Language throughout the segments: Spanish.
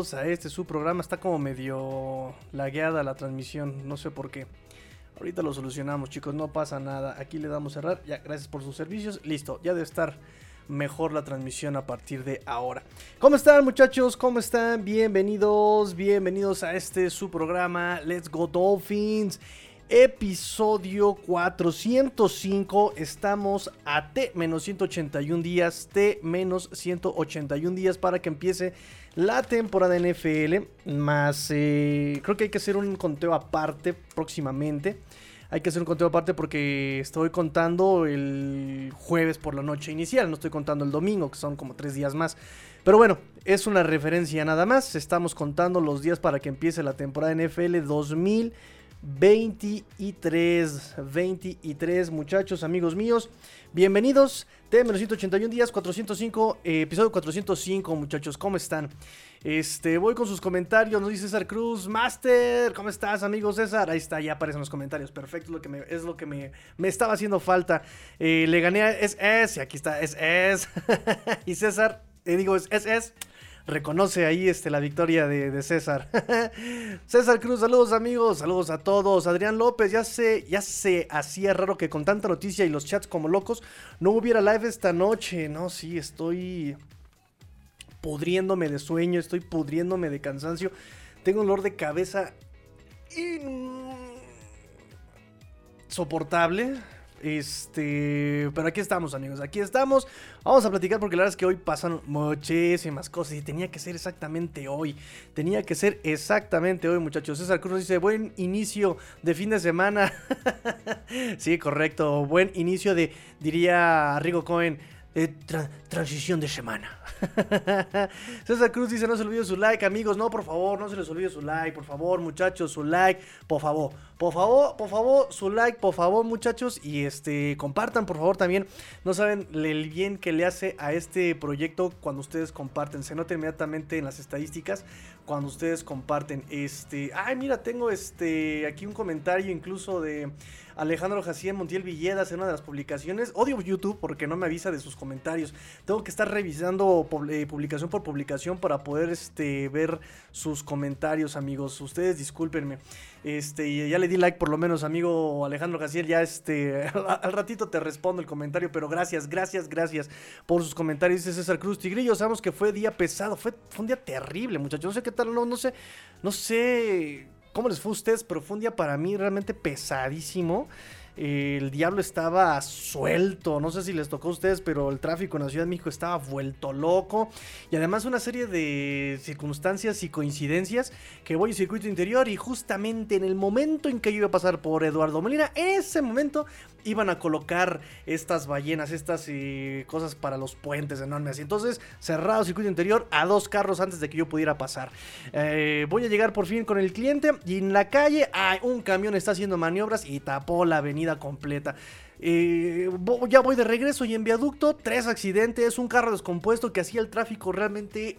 A este su programa. Está como medio lagueada la transmisión, no sé por qué. Ahorita lo solucionamos, chicos, no pasa nada. Aquí le damos cerrar. Ya, gracias por sus servicios. Listo, ya debe estar mejor la transmisión a partir de ahora. ¿Cómo están, muchachos? ¿Cómo están? Bienvenidos, bienvenidos a este su programa Let's Go Dolphins episodio 405. Estamos a T-181 días, T-181 días para que empiece la temporada NFL. Más, eh, creo que hay que hacer un conteo aparte próximamente. Hay que hacer un conteo aparte porque estoy contando el jueves por la noche inicial, no estoy contando el domingo, que son como tres días más. Pero bueno, es una referencia nada más. Estamos contando los días para que empiece la temporada NFL 2000. 23, 23 muchachos, amigos míos. Bienvenidos. T-181 días, 405, eh, episodio 405 muchachos, ¿cómo están? Este, voy con sus comentarios, nos dice César Cruz, Master, ¿cómo estás amigo César? Ahí está, ya aparecen los comentarios, perfecto, es lo que me, es lo que me, me estaba haciendo falta. Eh, le gané a SS, y aquí está, SS. y César, eh, digo, es SS reconoce ahí este, la victoria de, César. César Cruz, saludos amigos, saludos a todos. Adrián López, ya se, ya se hacía raro que con tanta noticia y los chats como locos no hubiera live esta noche. No, sí, estoy pudriéndome de sueño, estoy pudriéndome de cansancio. Tengo un dolor de cabeza insoportable. Este, pero aquí estamos, amigos. Aquí estamos. Vamos a platicar porque la verdad es que hoy pasan muchísimas cosas y tenía que ser exactamente hoy. Tenía que ser exactamente hoy, muchachos. César Cruz dice: Buen inicio de fin de semana. sí, correcto. Buen inicio de, diría Rigo Cohen de transición de semana. César Cruz dice, no se olvide su like, amigos. No, por favor, no se les olvide su like. Por favor, muchachos, su like. Por favor, por favor, por favor, su like, por favor, muchachos. Y este, compartan, por favor, también. No saben el bien que le hace a este proyecto cuando ustedes comparten. Se nota inmediatamente en las estadísticas cuando ustedes comparten. Este, ay, mira, tengo este, aquí un comentario incluso de Alejandro Jacién Montiel Villedas en una de las publicaciones. Odio YouTube porque no me avisa de sus comentarios. Tengo que estar revisando eh, publicación por publicación para poder este, ver sus comentarios, amigos. Ustedes discúlpenme. Este, ya le di like por lo menos, amigo Alejandro Jaciel. Ya este, al ratito te respondo el comentario, pero gracias, gracias, gracias por sus comentarios. Dice César Cruz Tigrillo. Sabemos que fue día pesado, fue, fue un día terrible, muchachos. No sé qué tal, no, no sé, no sé cómo les fue a ustedes, pero fue un día para mí realmente pesadísimo el diablo estaba suelto. No sé si les tocó a ustedes, pero el tráfico en la Ciudad de México estaba vuelto loco. Y además una serie de circunstancias y coincidencias que voy al circuito interior y justamente en el momento en que yo iba a pasar por Eduardo Molina, en ese momento iban a colocar estas ballenas, estas eh, cosas para los puentes enormes. Entonces, cerrado circuito interior a dos carros antes de que yo pudiera pasar. Eh, voy a llegar por fin con el cliente y en la calle hay un camión está haciendo maniobras y tapó la avenida completa. Eh, ya voy de regreso y en viaducto, tres accidentes, un carro descompuesto que hacía el tráfico realmente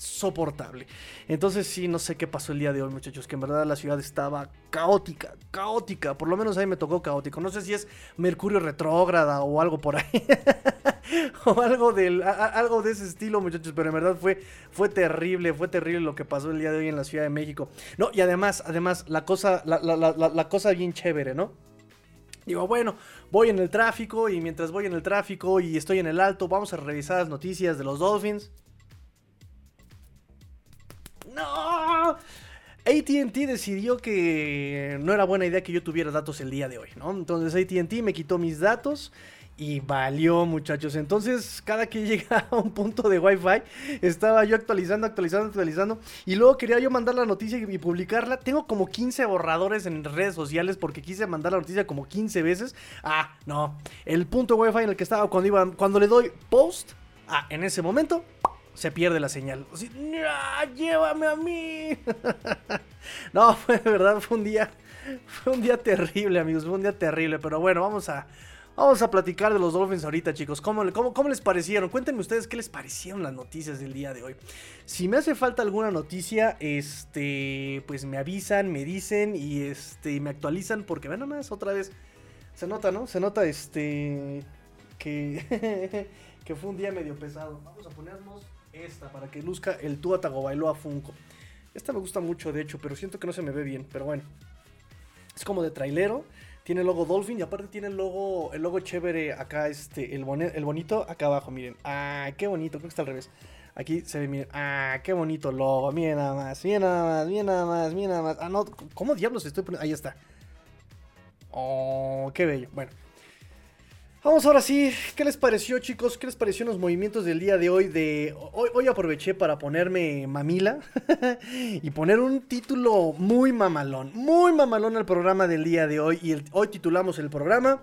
insoportable. Entonces sí, no sé qué pasó el día de hoy, muchachos, que en verdad la ciudad estaba caótica, caótica, por lo menos ahí me tocó caótico. No sé si es Mercurio retrógrada o algo por ahí. o algo, del, algo de ese estilo, muchachos, pero en verdad fue, fue terrible, fue terrible lo que pasó el día de hoy en la Ciudad de México. No, y además, además, la cosa, la, la cosa bien chévere, ¿no? Digo, bueno, voy en el tráfico y mientras voy en el tráfico y estoy en el alto, vamos a revisar las noticias de los Dolphins. ¡No! ATT decidió que no era buena idea que yo tuviera datos el día de hoy, ¿no? Entonces ATT me quitó mis datos y valió, muchachos. Entonces, cada que llegaba a un punto de Wi-Fi, estaba yo actualizando, actualizando, actualizando. Y luego quería yo mandar la noticia y publicarla. Tengo como 15 borradores en redes sociales porque quise mandar la noticia como 15 veces. Ah, no. El punto Wi-Fi en el que estaba cuando iba, cuando le doy post, ah, en ese momento se pierde la señal. Así, llévame a mí. no, fue de verdad, fue un día, fue un día terrible, amigos, fue un día terrible. Pero bueno, vamos a, Vamos a platicar de los Dolphins ahorita, chicos. ¿Cómo, cómo, les parecieron? Cuéntenme ustedes qué les parecieron las noticias del día de hoy. Si me hace falta alguna noticia, este, pues me avisan, me dicen y este, me actualizan porque vean nomás otra vez. Se nota, ¿no? Se nota este que que fue un día medio pesado. Vamos a ponernos esta para que luzca el Tua Tagovailoa Funko. Esta me gusta mucho, de hecho, pero siento que no se me ve bien, pero bueno. Es como de trailero. Tiene el logo Dolphin y aparte tiene el logo, el logo chévere acá, este, el, el bonito acá abajo, miren. Ah, qué bonito, creo que está al revés. Aquí se ve, miren, ah, qué bonito logo, miren nada más, miren nada más, miren nada más, miren nada más. Ah, no, ¿cómo diablos estoy poniendo? Ahí está. Oh, qué bello. Bueno. Vamos ahora sí, ¿qué les pareció chicos? ¿Qué les pareció los movimientos del día de hoy? De hoy, aproveché para ponerme mamila y poner un título muy mamalón, muy mamalón al programa del día de hoy. Y hoy titulamos el programa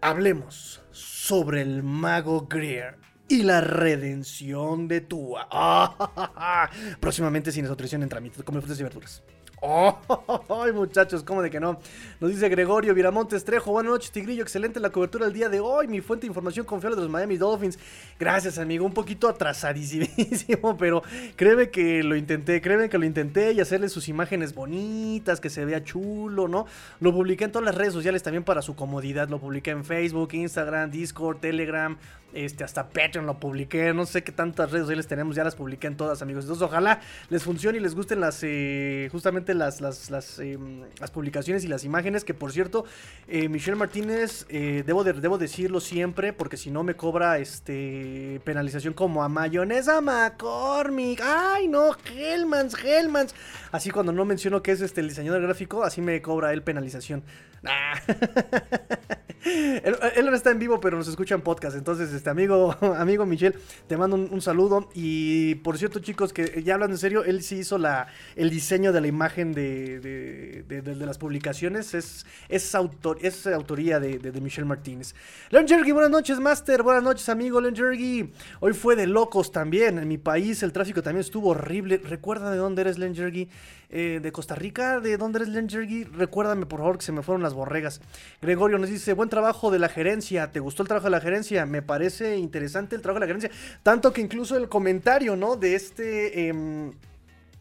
Hablemos sobre el mago Greer y la redención de Tua. Próximamente sin nutrición en trámite, come frutas y verduras. ¡Ay, muchachos! ¿Cómo de que no? Nos dice Gregorio Viramontes Trejo. Buenas noches, Tigrillo. Excelente la cobertura del día de hoy. Mi fuente de información confiable de los Miami Dolphins. Gracias, amigo. Un poquito atrasadísimo, pero créeme que lo intenté. Créeme que lo intenté y hacerle sus imágenes bonitas, que se vea chulo, ¿no? Lo publiqué en todas las redes sociales también para su comodidad. Lo publiqué en Facebook, Instagram, Discord, Telegram, este, hasta Patreon lo publiqué. No sé qué tantas redes sociales tenemos, ya las publiqué en todas, amigos. Entonces, ojalá les funcione y les gusten las, eh, justamente las, las, em, las, publicaciones y las imágenes. Que por cierto, eh, Michelle Martínez, eh, debo, debo decirlo siempre, porque si no me cobra este penalización como a mayonesa McCormick. Ay, no, Hellmans, Hellmans. Así cuando no menciono que es este el diseñador gráfico, así me cobra él penalización. él, no está en vivo, pero nos escucha en podcast. Entonces, este amigo, amigo Michelle, te mando un, saludo. Y por cierto, chicos, que ya hablando en serio, él sí hizo la, el diseño de la imagen de, de, las publicaciones. Es, es, autor, es autoría de, Michelle Martínez. Leon Jergy, buenas noches, Master. Buenas noches, amigo Leon Jergy. Hoy fue de locos también. En mi país el tráfico también estuvo horrible. Recuerda de dónde eres, Leon Jergy. Eh, de Costa Rica, ¿de dónde eres Lenjergy? Recuérdame por favor que se me fueron las borregas. Gregorio nos dice, buen trabajo de la gerencia, ¿te gustó el trabajo de la gerencia? Me parece interesante el trabajo de la gerencia. Tanto que incluso el comentario, ¿no? De este... Em,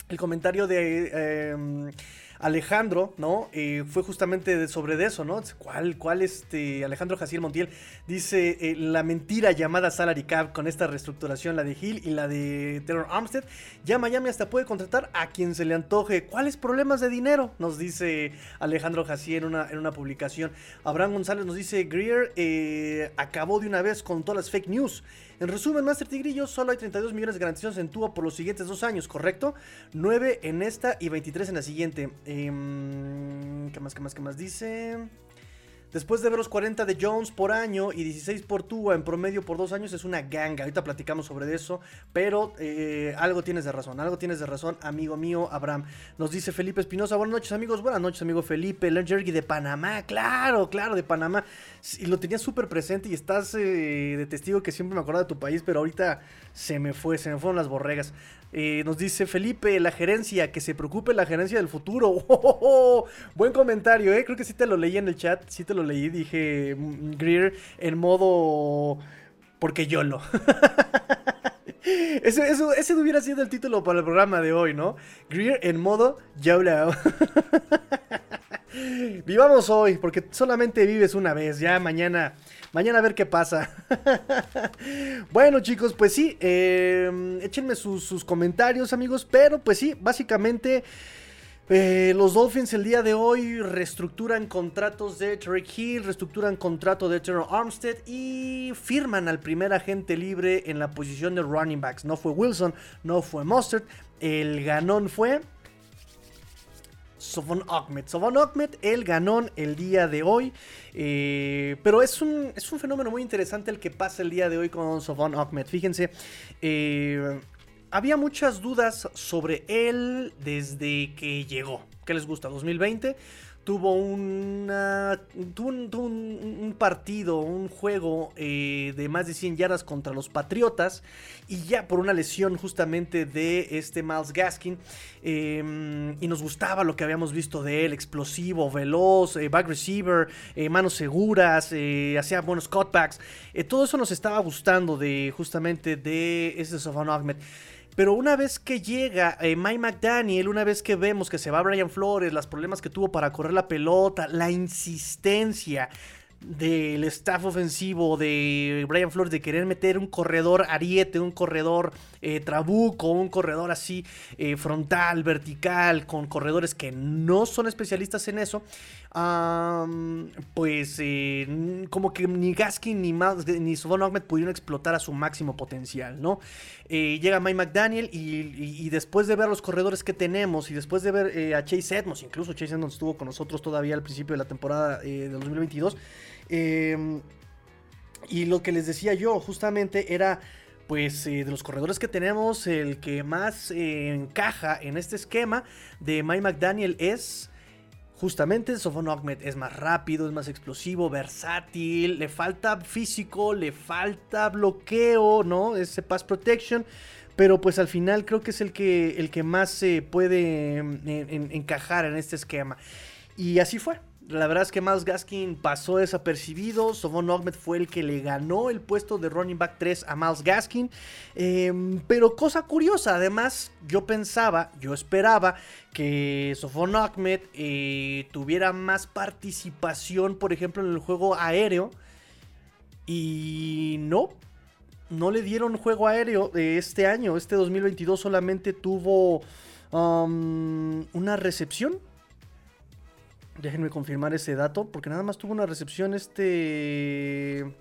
el comentario de... Em, Alejandro, ¿no? Fue justamente sobre eso, ¿no? ¿Cuál, cuál este Alejandro Jaciel Montiel dice eh, la mentira llamada salary cap con esta reestructuración, la de Hill y la de Terror Armstead? Ya Miami hasta puede contratar a quien se le antoje. ¿Cuáles problemas de dinero? Nos dice Alejandro Jaciel en una, en una publicación. Abraham González nos dice Greer eh, acabó de una vez con todas las fake news. En resumen, Master Tigrillo, solo hay 32 millones de garantizados en Tua por los siguientes dos años, ¿correcto? 9 en esta y 23 en la siguiente. Em, ¿Qué más, qué más, qué más dice? Después de ver los 40 de Jones por año y 16 por Tua en promedio por dos años, es una ganga. Ahorita platicamos sobre eso, pero eh, algo tienes de razón, algo tienes de razón, amigo mío Abraham. Nos dice Felipe Espinosa, buenas noches amigos, buenas noches amigo Felipe, Jergy de Panamá, claro, claro, de Panamá. Y lo tenía súper presente y estás eh, de testigo que siempre me acordaba de tu país, pero ahorita se me fue, se me fueron las borregas. Eh, nos dice Felipe, la gerencia, que se preocupe la gerencia del futuro. Oh, buen comentario, ¿eh? Creo que sí te lo leí en el chat, sí te lo leí, dije mm, Greer en modo... Porque yo lo. Eso, ese hubiera sido el título para el programa de hoy, ¿no? Greer en modo YOLO. Vivamos hoy, porque solamente vives una vez. Ya mañana Mañana a ver qué pasa. bueno, chicos, pues sí, em, échenme sus, comentarios, amigos. Pero pues sí, básicamente. Eh, los Dolphins el día de hoy reestructuran contratos de Tarek Hill, reestructuran contrato de Terrell Armstead y firman al primer agente libre en la posición de running backs. No fue Wilson, no fue Mustard. El ganón fue Sofon Ahmed. Sofon Ahmed, el ganón el día de hoy. Eh, pero es un, es un fenómeno muy interesante el que pasa el día de hoy con Sofon Ahmed. Fíjense, eh, había muchas dudas sobre él desde que llegó. ¿Qué les gusta? 2020 tuvo, una, un, partido, un juego eh, de más de 100 yardas contra los Patriotas y ya por una lesión justamente de este Miles Gaskin em, y nos gustaba lo que habíamos visto de él, explosivo, veloz, eh, back receiver, eh, manos seguras, hacía buenos cutbacks, todo eso nos estaba gustando de justamente de este Sofan Ahmed. Pero una vez que llega eh, Mike McDaniel, una vez que vemos que se va Brian Flores, los problemas que tuvo para correr la pelota, la insistencia, del staff ofensivo de Brian Flores de querer meter un corredor ariete, un corredor eh, trabuco, un corredor así eh, frontal, vertical, con corredores que no son especialistas en eso, pues eh, como que ni Gaskin ni, ni Sovon Ahmed pudieron explotar a su máximo potencial, ¿no? llega Mike McDaniel y, después de ver los corredores que tenemos y después de ver a Chase Edmonds, incluso Chase Edmonds estuvo con nosotros todavía al principio de la temporada de 2022, Em, y lo que les decía yo justamente era, pues, eh, de los corredores que tenemos, el que más eh, encaja en este esquema de Mike McDaniel es... Justamente Sofon Ahmed es más rápido, es más explosivo, versátil, le falta físico, le falta bloqueo, ¿no? Ese pass protection. Pero pues al final creo que es el que, el que más se puede encajar en este esquema. Y así fue. La verdad es que Miles Gaskin pasó desapercibido. Sovon Ahmed fue el que le ganó el puesto de running back 3 a Miles Gaskin. Em, pero cosa curiosa, además, yo pensaba, yo esperaba que Sovon Ahmed eh, tuviera más participación, por ejemplo, en el juego aéreo. Y no, no le dieron juego aéreo de este año. Este 2022 solamente tuvo um, una recepción Déjenme confirmar ese dato, porque nada más tuvo una recepción este...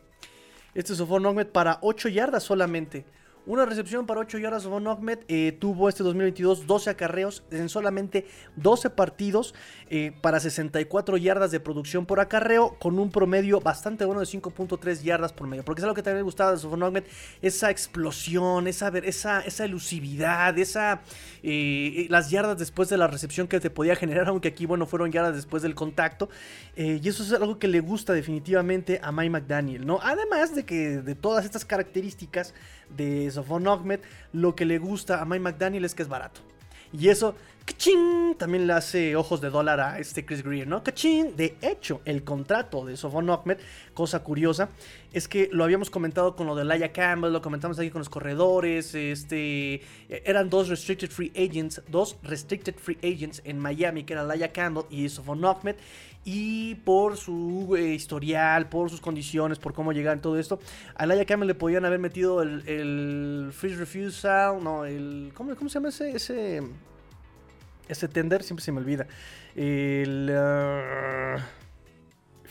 Este Sofón para 8 yardas solamente. Una recepción para 8 yardas Von Ahmed. Eh, tuvo este 2022 12 acarreos en solamente 12 partidos eh, para 64 yardas de producción por acarreo con un promedio bastante bueno de 5.3 yardas por medio. Porque es algo que también me gustaba de Von Ahmed. Esa explosión, esa, esa, esa elusividad, esa, eh, las yardas después de la recepción que te podía generar. Aunque aquí, bueno, fueron yardas después del contacto. y eso es algo que le gusta definitivamente a Mike McDaniel. ¿no? Además de que de todas estas características de Sofon Ahmed, lo que le gusta a Mike McDaniel es que es barato. Y eso, ¡cachín! También le hace ojos de dólar a este Chris Greer, ¿no? ¡Cachín! De hecho, el contrato de Sofon Ahmed, cosa curiosa, es que lo habíamos comentado con lo de Laia Campbell, lo comentamos aquí con los corredores, este... Eran dos Restricted Free Agents, dos Restricted Free Agents en Miami, que era Laia Campbell y Sofon Ahmed y por su eh, historial, por sus condiciones, por cómo llegar todo esto, a Laia Campbell le podían haber metido el, el Refusal, no, el... ¿Cómo, se llama ese, ese, tender? Siempre se me olvida. El... Uh,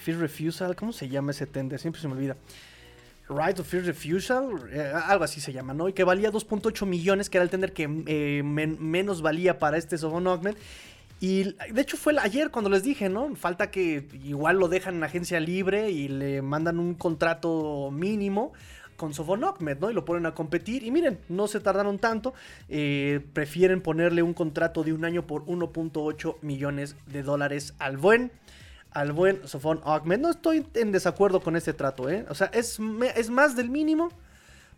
Refusal, ¿cómo se llama ese tender? Siempre se me olvida. Right of Free Refusal, eh, algo así se llama, ¿no? Y que valía 2.8 millones, que era el tender que eh, menos valía para este Augment. Y de hecho fue ayer cuando les dije, ¿no? Falta que igual lo dejan en agencia libre y le mandan un contrato mínimo con Sofon ¿no? Y lo ponen a competir. Y miren, no se tardaron tanto. Eh, prefieren ponerle un contrato de un año por 1.8 millones de dólares al buen. Al buen Sofon Ahmed. No estoy en desacuerdo con este trato, ¿eh? O sea, es, es más del mínimo,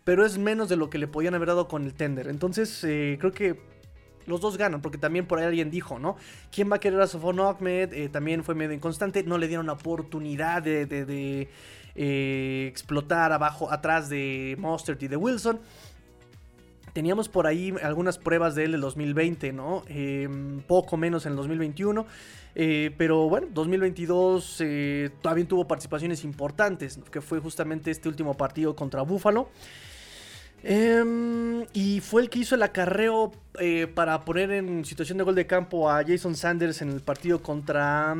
pero es menos de lo que le podían haber dado con el tender. Entonces, eh, creo que los dos ganan, porque también por ahí alguien dijo, ¿no? ¿Quién va a querer a Sofon Ahmed? Eh, también fue medio inconstante, no le dieron oportunidad de, eh, explotar abajo, atrás de Mustard y de Wilson. Teníamos por ahí algunas pruebas de él del 2020, ¿no? Em, poco menos en el 2021. Eh, pero bueno, 2022 también tuvo participaciones importantes, que fue justamente este último partido contra Buffalo. Em, y fue el que hizo el acarreo eh, para poner en situación de gol de campo a Jason Sanders en el partido contra,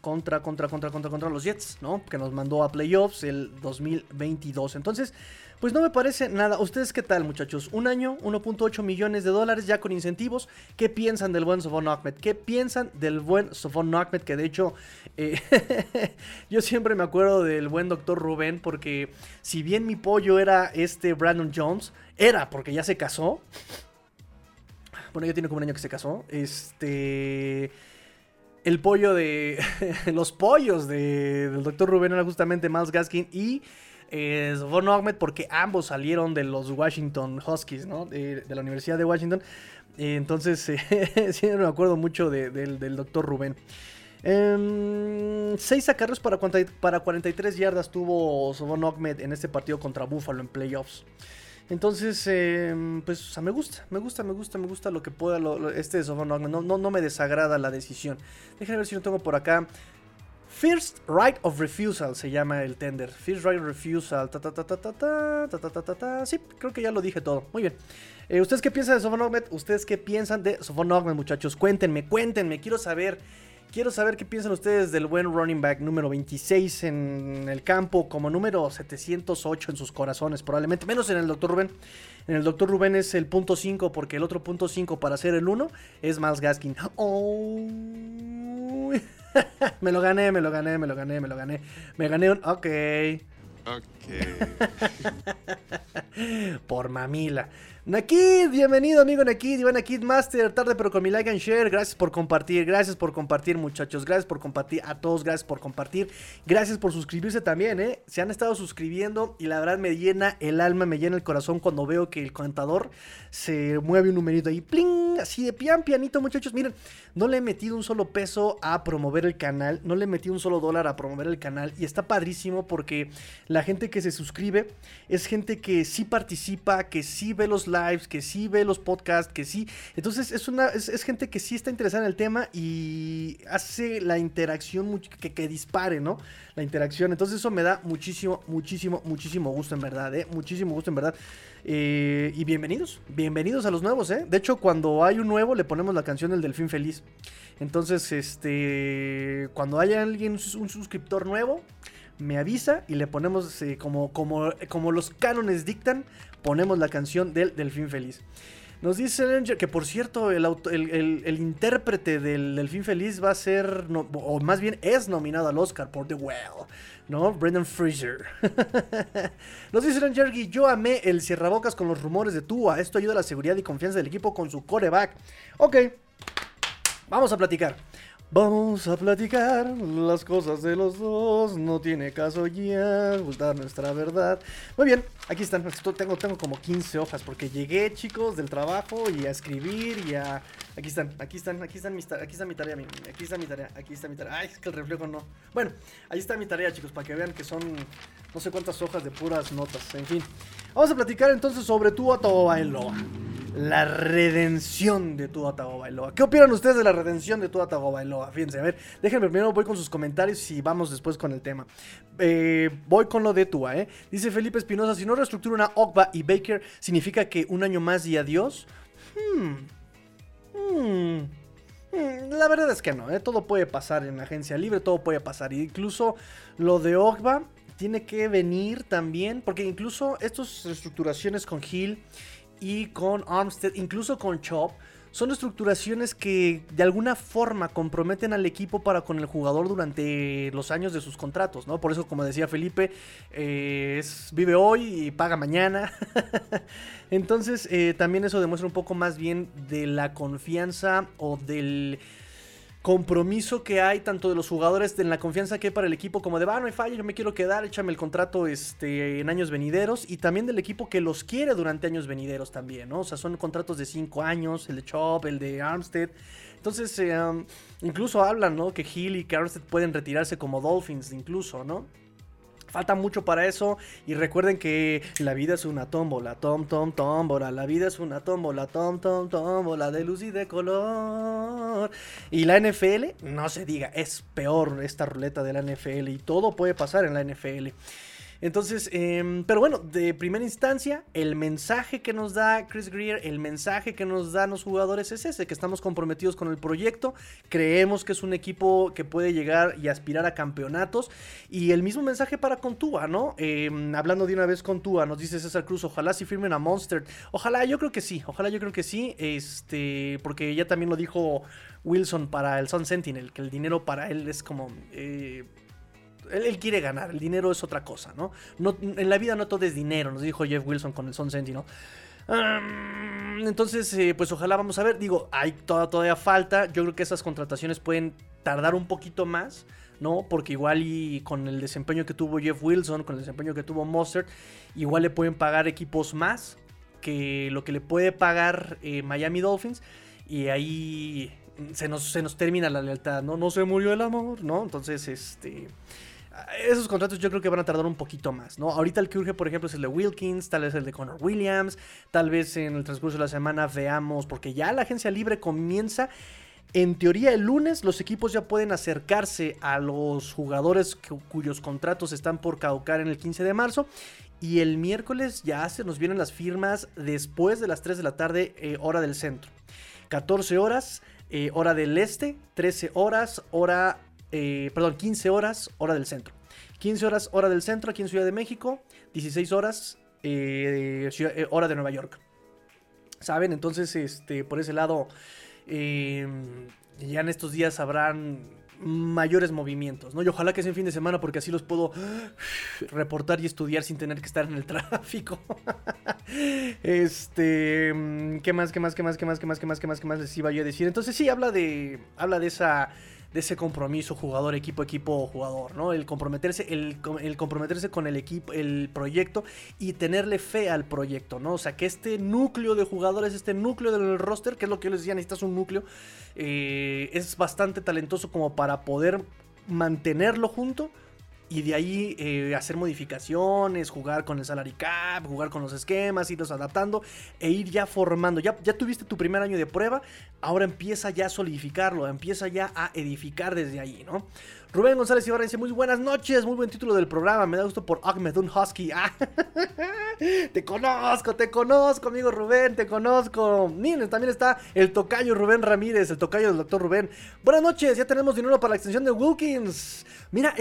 contra, contra, contra, contra, contra los Jets, ¿no? Que nos mandó a playoffs el 2022. Entonces, pues no me parece nada. ¿Ustedes qué tal, muchachos? Un año, 1.8 millones de dólares ya con incentivos. ¿Qué piensan del buen Sofon Ahmed? ¿Qué piensan del buen Sofon Ahmed? Que de hecho, eh, yo siempre me acuerdo del buen doctor Rubén, porque si bien mi pollo era este Brandon Jones, era porque ya se casó. Bueno, ya tiene como un año que se casó. Este el pollo de. los pollos de, del Dr. Rubén era justamente Miles Gaskin y es Von Ahmed porque ambos salieron de los Washington Huskies, ¿no? De, la Universidad de Washington. entonces, sí me acuerdo mucho del, doctor Rubén. 6 em, seis acarreos para, para 43 yardas tuvo Von Ahmed en este partido contra Buffalo en playoffs. Entonces, em, pues, me gusta, me gusta, me gusta, me gusta lo que pueda este Sofon No, no, no me desagrada la decisión. Déjenme ver si no tengo por acá First Right of Refusal se llama el tender. First Right of Refusal. Ta, ta, ta, ta, ta, ta, ta, ta, ta, ta. Sí, creo que ya lo dije todo. Muy bien. Eh, ¿Ustedes qué piensan de Sofon Ogmed? ¿Ustedes qué piensan de Sofon Ogmed, muchachos? Cuéntenme, cuéntenme. Quiero saber. Quiero saber qué piensan ustedes del buen running back número 26 en el campo, como número 708 en sus corazones, probablemente. Menos en el Dr. Rubén. En el Dr. Rubén es el punto 5, porque el otro punto 5 para hacer el 1 es Miles Gaskin. Oh. me lo gané, me lo gané, me lo gané, me lo gané. Me gané un. Ok. Ok. Por mamila. Nakid, bienvenido amigo Nakid, Iván Nakid Master, tarde pero con mi like and share, gracias por compartir, gracias por compartir muchachos, gracias por compartir a todos, gracias por compartir, gracias por suscribirse también, eh, se han estado suscribiendo y la verdad me llena el alma, me llena el corazón cuando veo que el contador se mueve un numerito ahí, pling, así de pian pianito muchachos, miren, no le he metido un solo peso a promover el canal, no le he metido un solo dólar a promover el canal y está padrísimo porque la gente que se suscribe es gente que sí participa, que sí ve los que sí ve los podcasts, que sí. Entonces es una es, gente que sí está interesada en el tema y hace la interacción que, que, dispare, ¿no? La interacción. Entonces eso me da muchísimo, muchísimo, muchísimo gusto en verdad, ¿eh? Muchísimo gusto en verdad. Eh, y bienvenidos, bienvenidos a los nuevos, ¿eh? De hecho, cuando hay un nuevo le ponemos la canción del Delfín Feliz. Entonces, este, cuando haya alguien, un suscriptor nuevo, me avisa y le ponemos eh, como, como, como los cánones dictan, ponemos la canción del Delfín Feliz. Nos dice Ranger que por cierto el, el, el, intérprete del Delfín Feliz va a ser, o más bien es nominado al Oscar por The Well, ¿no? Brendan Fraser. Nos dice Ranger yo amé el cierrabocas con los rumores de Tua. Esto ayuda a la seguridad y confianza del equipo con su coreback. Ok, vamos a platicar. Vamos a platicar las cosas de los dos. No tiene caso ya ocultar nuestra verdad. Muy bien, aquí están. Tengo, tengo como 15 hojas porque llegué, chicos, del trabajo y a escribir y a. Aquí están, aquí están, aquí están mis aquí está mi tarea, aquí está mi tarea, aquí está mi tarea. Ay, es que el reflejo no. Bueno, ahí está mi tarea, chicos, para que vean que son no sé cuántas hojas de puras notas. En fin, vamos a platicar entonces sobre tu Tagovailoa la redención de Tua Tagovailoa. ¿Qué opinan ustedes de la redención de Tua Tagovailoa? Fíjense, a ver, déjenme primero, voy con sus comentarios y vamos después con el tema. Eh, voy con lo de Tua, ¿eh? Dice Felipe Espinosa, si no reestructura una Ogba y Baker, ¿significa que un año más y adiós? Hmm. Hmm. Hmm. La verdad es que no, ¿eh? todo puede pasar en la agencia libre, todo puede pasar. Incluso lo de Ogba tiene que venir también, porque incluso estas reestructuraciones con Hill y con Armstead, incluso con Chop, son estructuraciones que de alguna forma comprometen al equipo para con el jugador durante los años de sus contratos, ¿no? Por eso, como decía Felipe, eh, vive hoy y paga mañana. Entonces, eh, también eso demuestra un poco más bien de la confianza o del compromiso que hay tanto de los jugadores, en la confianza que hay para el equipo, como de, no hay falla, yo me quiero quedar, échame el contrato este, en años venideros, y también del equipo que los quiere durante años venideros también, ¿no? O sea, son contratos de 5 años, el de Chop, el de Armstead. Entonces, eh, um, incluso hablan, ¿no? Que Hill y que Armstead pueden retirarse como Dolphins, incluso, ¿no? Falta mucho para eso y recuerden que la vida es una tómbola, tom, tom, tómbola, la vida es una tómbola, tom, tom, tómbola de luz y de color. Y la NFL, no se diga, es peor esta ruleta de la NFL y todo puede pasar en la NFL. Entonces, eh, pero bueno, de primera instancia, el mensaje que nos da Chris Greer, el mensaje que nos dan los jugadores es ese, que estamos comprometidos con el proyecto, creemos que es un equipo que puede llegar y aspirar a campeonatos, y el mismo mensaje para Contúa, ¿no? Eh, hablando de una vez con Tua, nos dice César Cruz, ojalá si firmen a Monster, ojalá, yo creo que sí, ojalá yo creo que sí, este, porque ya también lo dijo Wilson para el Sun Sentinel, que el dinero para él es como... Eh, él, quiere ganar, el dinero es otra cosa, ¿no? En la vida no todo es dinero, nos dijo Jeff Wilson con el Sun Sentinel. Um, entonces, eh, pues ojalá vamos a ver. Digo, hay toda, todavía falta. Yo creo que esas contrataciones pueden tardar un poquito más, ¿no? Porque igual y con el desempeño que tuvo Jeff Wilson, con el desempeño que tuvo Mustard, igual le pueden pagar equipos más que lo que le puede pagar eh, Miami Dolphins. Y ahí se nos, se nos termina la lealtad, ¿no? No se murió el amor, ¿no? Entonces, este esos contratos yo creo que van a tardar un poquito más, ¿no? Ahorita el que urge, por ejemplo, es el de Wilkins, tal vez el de Connor Williams, tal vez en el transcurso de la semana veamos, porque ya la agencia libre comienza En teoría el lunes los equipos ya pueden acercarse a los jugadores cuyos contratos están por caducar en el 15 de marzo. Y el miércoles ya se nos vienen las firmas después de las 3 de la tarde, eh, hora del centro. 14 horas, eh, hora del este. 13 horas, hora... Eh, perdón, 15 horas, hora del centro. 15 horas, hora del centro, aquí en Ciudad de México. 16 horas, hora de Nueva York. ¿Saben? Entonces, este, por ese lado, ya en estos días habrán mayores movimientos, ¿no? Y ojalá que sea en fin de semana porque así los puedo reportar y estudiar sin tener que estar en el tráfico. este, ¿qué más, qué más, qué más, qué más, qué más, qué más, qué más, qué más les iba yo a decir? Entonces sí, habla de, habla de esa de ese compromiso jugador, equipo, equipo, jugador, ¿no? El comprometerse, el, comprometerse con el equipo, el proyecto y tenerle fe al proyecto, ¿no? O sea, que este núcleo de jugadores, este núcleo del roster, que es lo que yo les decía, necesitas un núcleo, eh, es bastante talentoso como para poder mantenerlo junto y de ahí eh, hacer modificaciones, jugar con el salary cap, jugar con los esquemas, irlos adaptando e ir ya formando. Ya, ya tuviste tu primer año de prueba, ahora empieza ya a solidificarlo, empieza ya a edificar desde ahí, ¿no? Rubén González Ibarra dice, muy buenas noches, muy buen título del programa, me da gusto por Ahmed Un Husky. Ah, te conozco, te conozco, amigo Rubén, te conozco. Miren, también está el tocayo Rubén Ramírez, el tocayo del doctor Rubén. Buenas noches, ya tenemos dinero para la extensión de Wilkins. Mira,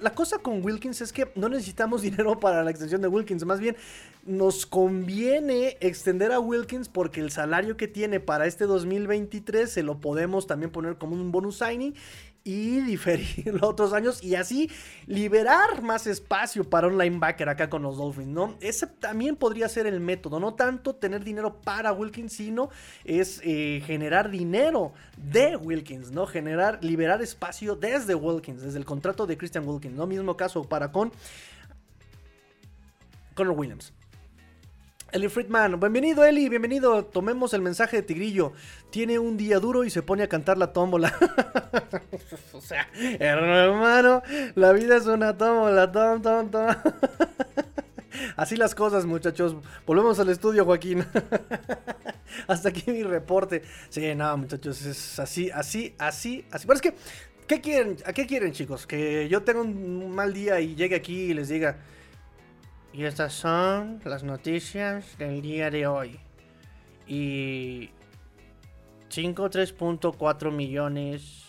la cosa con Wilkins es que no necesitamos dinero para la extensión de Wilkins, más bien nos conviene extender a Wilkins porque el salario que tiene para este 2023 se lo podemos también poner como un bonus signing y diferir los otros años y así liberar más espacio para un linebacker acá con los Dolphins, ¿no? Ese también podría ser el método, no tanto tener dinero para Wilkins, sino es eh, generar dinero de Wilkins, ¿no? Generar, liberar espacio desde Wilkins, desde el contrato de Christian Wilkins, ¿no? Mismo caso para con Connor Williams. Eli Friedman, bienvenido Eli, bienvenido. Tomemos el mensaje de Tigrillo. Tiene un día duro y se pone a cantar la tómbola. o sea, hermano, la vida es una tómbola, tom, tom, tom. Así las cosas, muchachos. Volvemos al estudio, Joaquín. Hasta aquí mi reporte. Sí, no, muchachos, es así, así, así, así. Pero es que, ¿qué quieren? ¿A qué quieren, chicos? Que yo tenga un mal día y llegue aquí y les diga. Y estas son las noticias del día de hoy. Y 5, 3.4 millones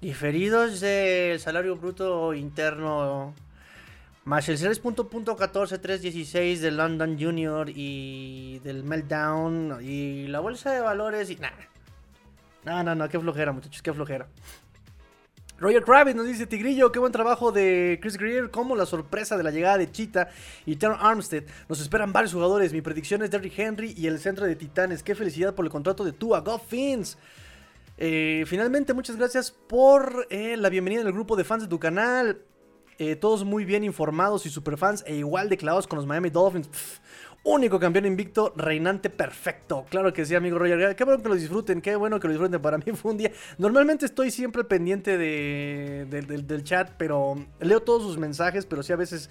diferidos del salario bruto interno más el 6.14, del London Junior y del Meltdown y la bolsa de valores y nada. No, no, no, qué flojera muchachos, qué flojera. Roger Kravitz nos dice Tigrillo, qué buen trabajo de Chris Greer, como la sorpresa de la llegada de Cheetah y Terry Armstead. Nos esperan varios jugadores. Mi predicción es Derrick Henry y el centro de Titanes. Qué felicidad por el contrato de Tua Goffins. Eh, finalmente, muchas gracias por eh, la bienvenida en el grupo de fans de tu canal. Eh, todos muy bien informados y superfans e igual de clavados con los Miami Dolphins único campeón invicto, reinante perfecto. Claro que sí, amigo Roger. Qué bueno que lo disfruten, qué bueno que lo disfruten. Para mí fue un día. Normalmente estoy siempre pendiente de, del chat, pero leo todos sus mensajes, pero sí a veces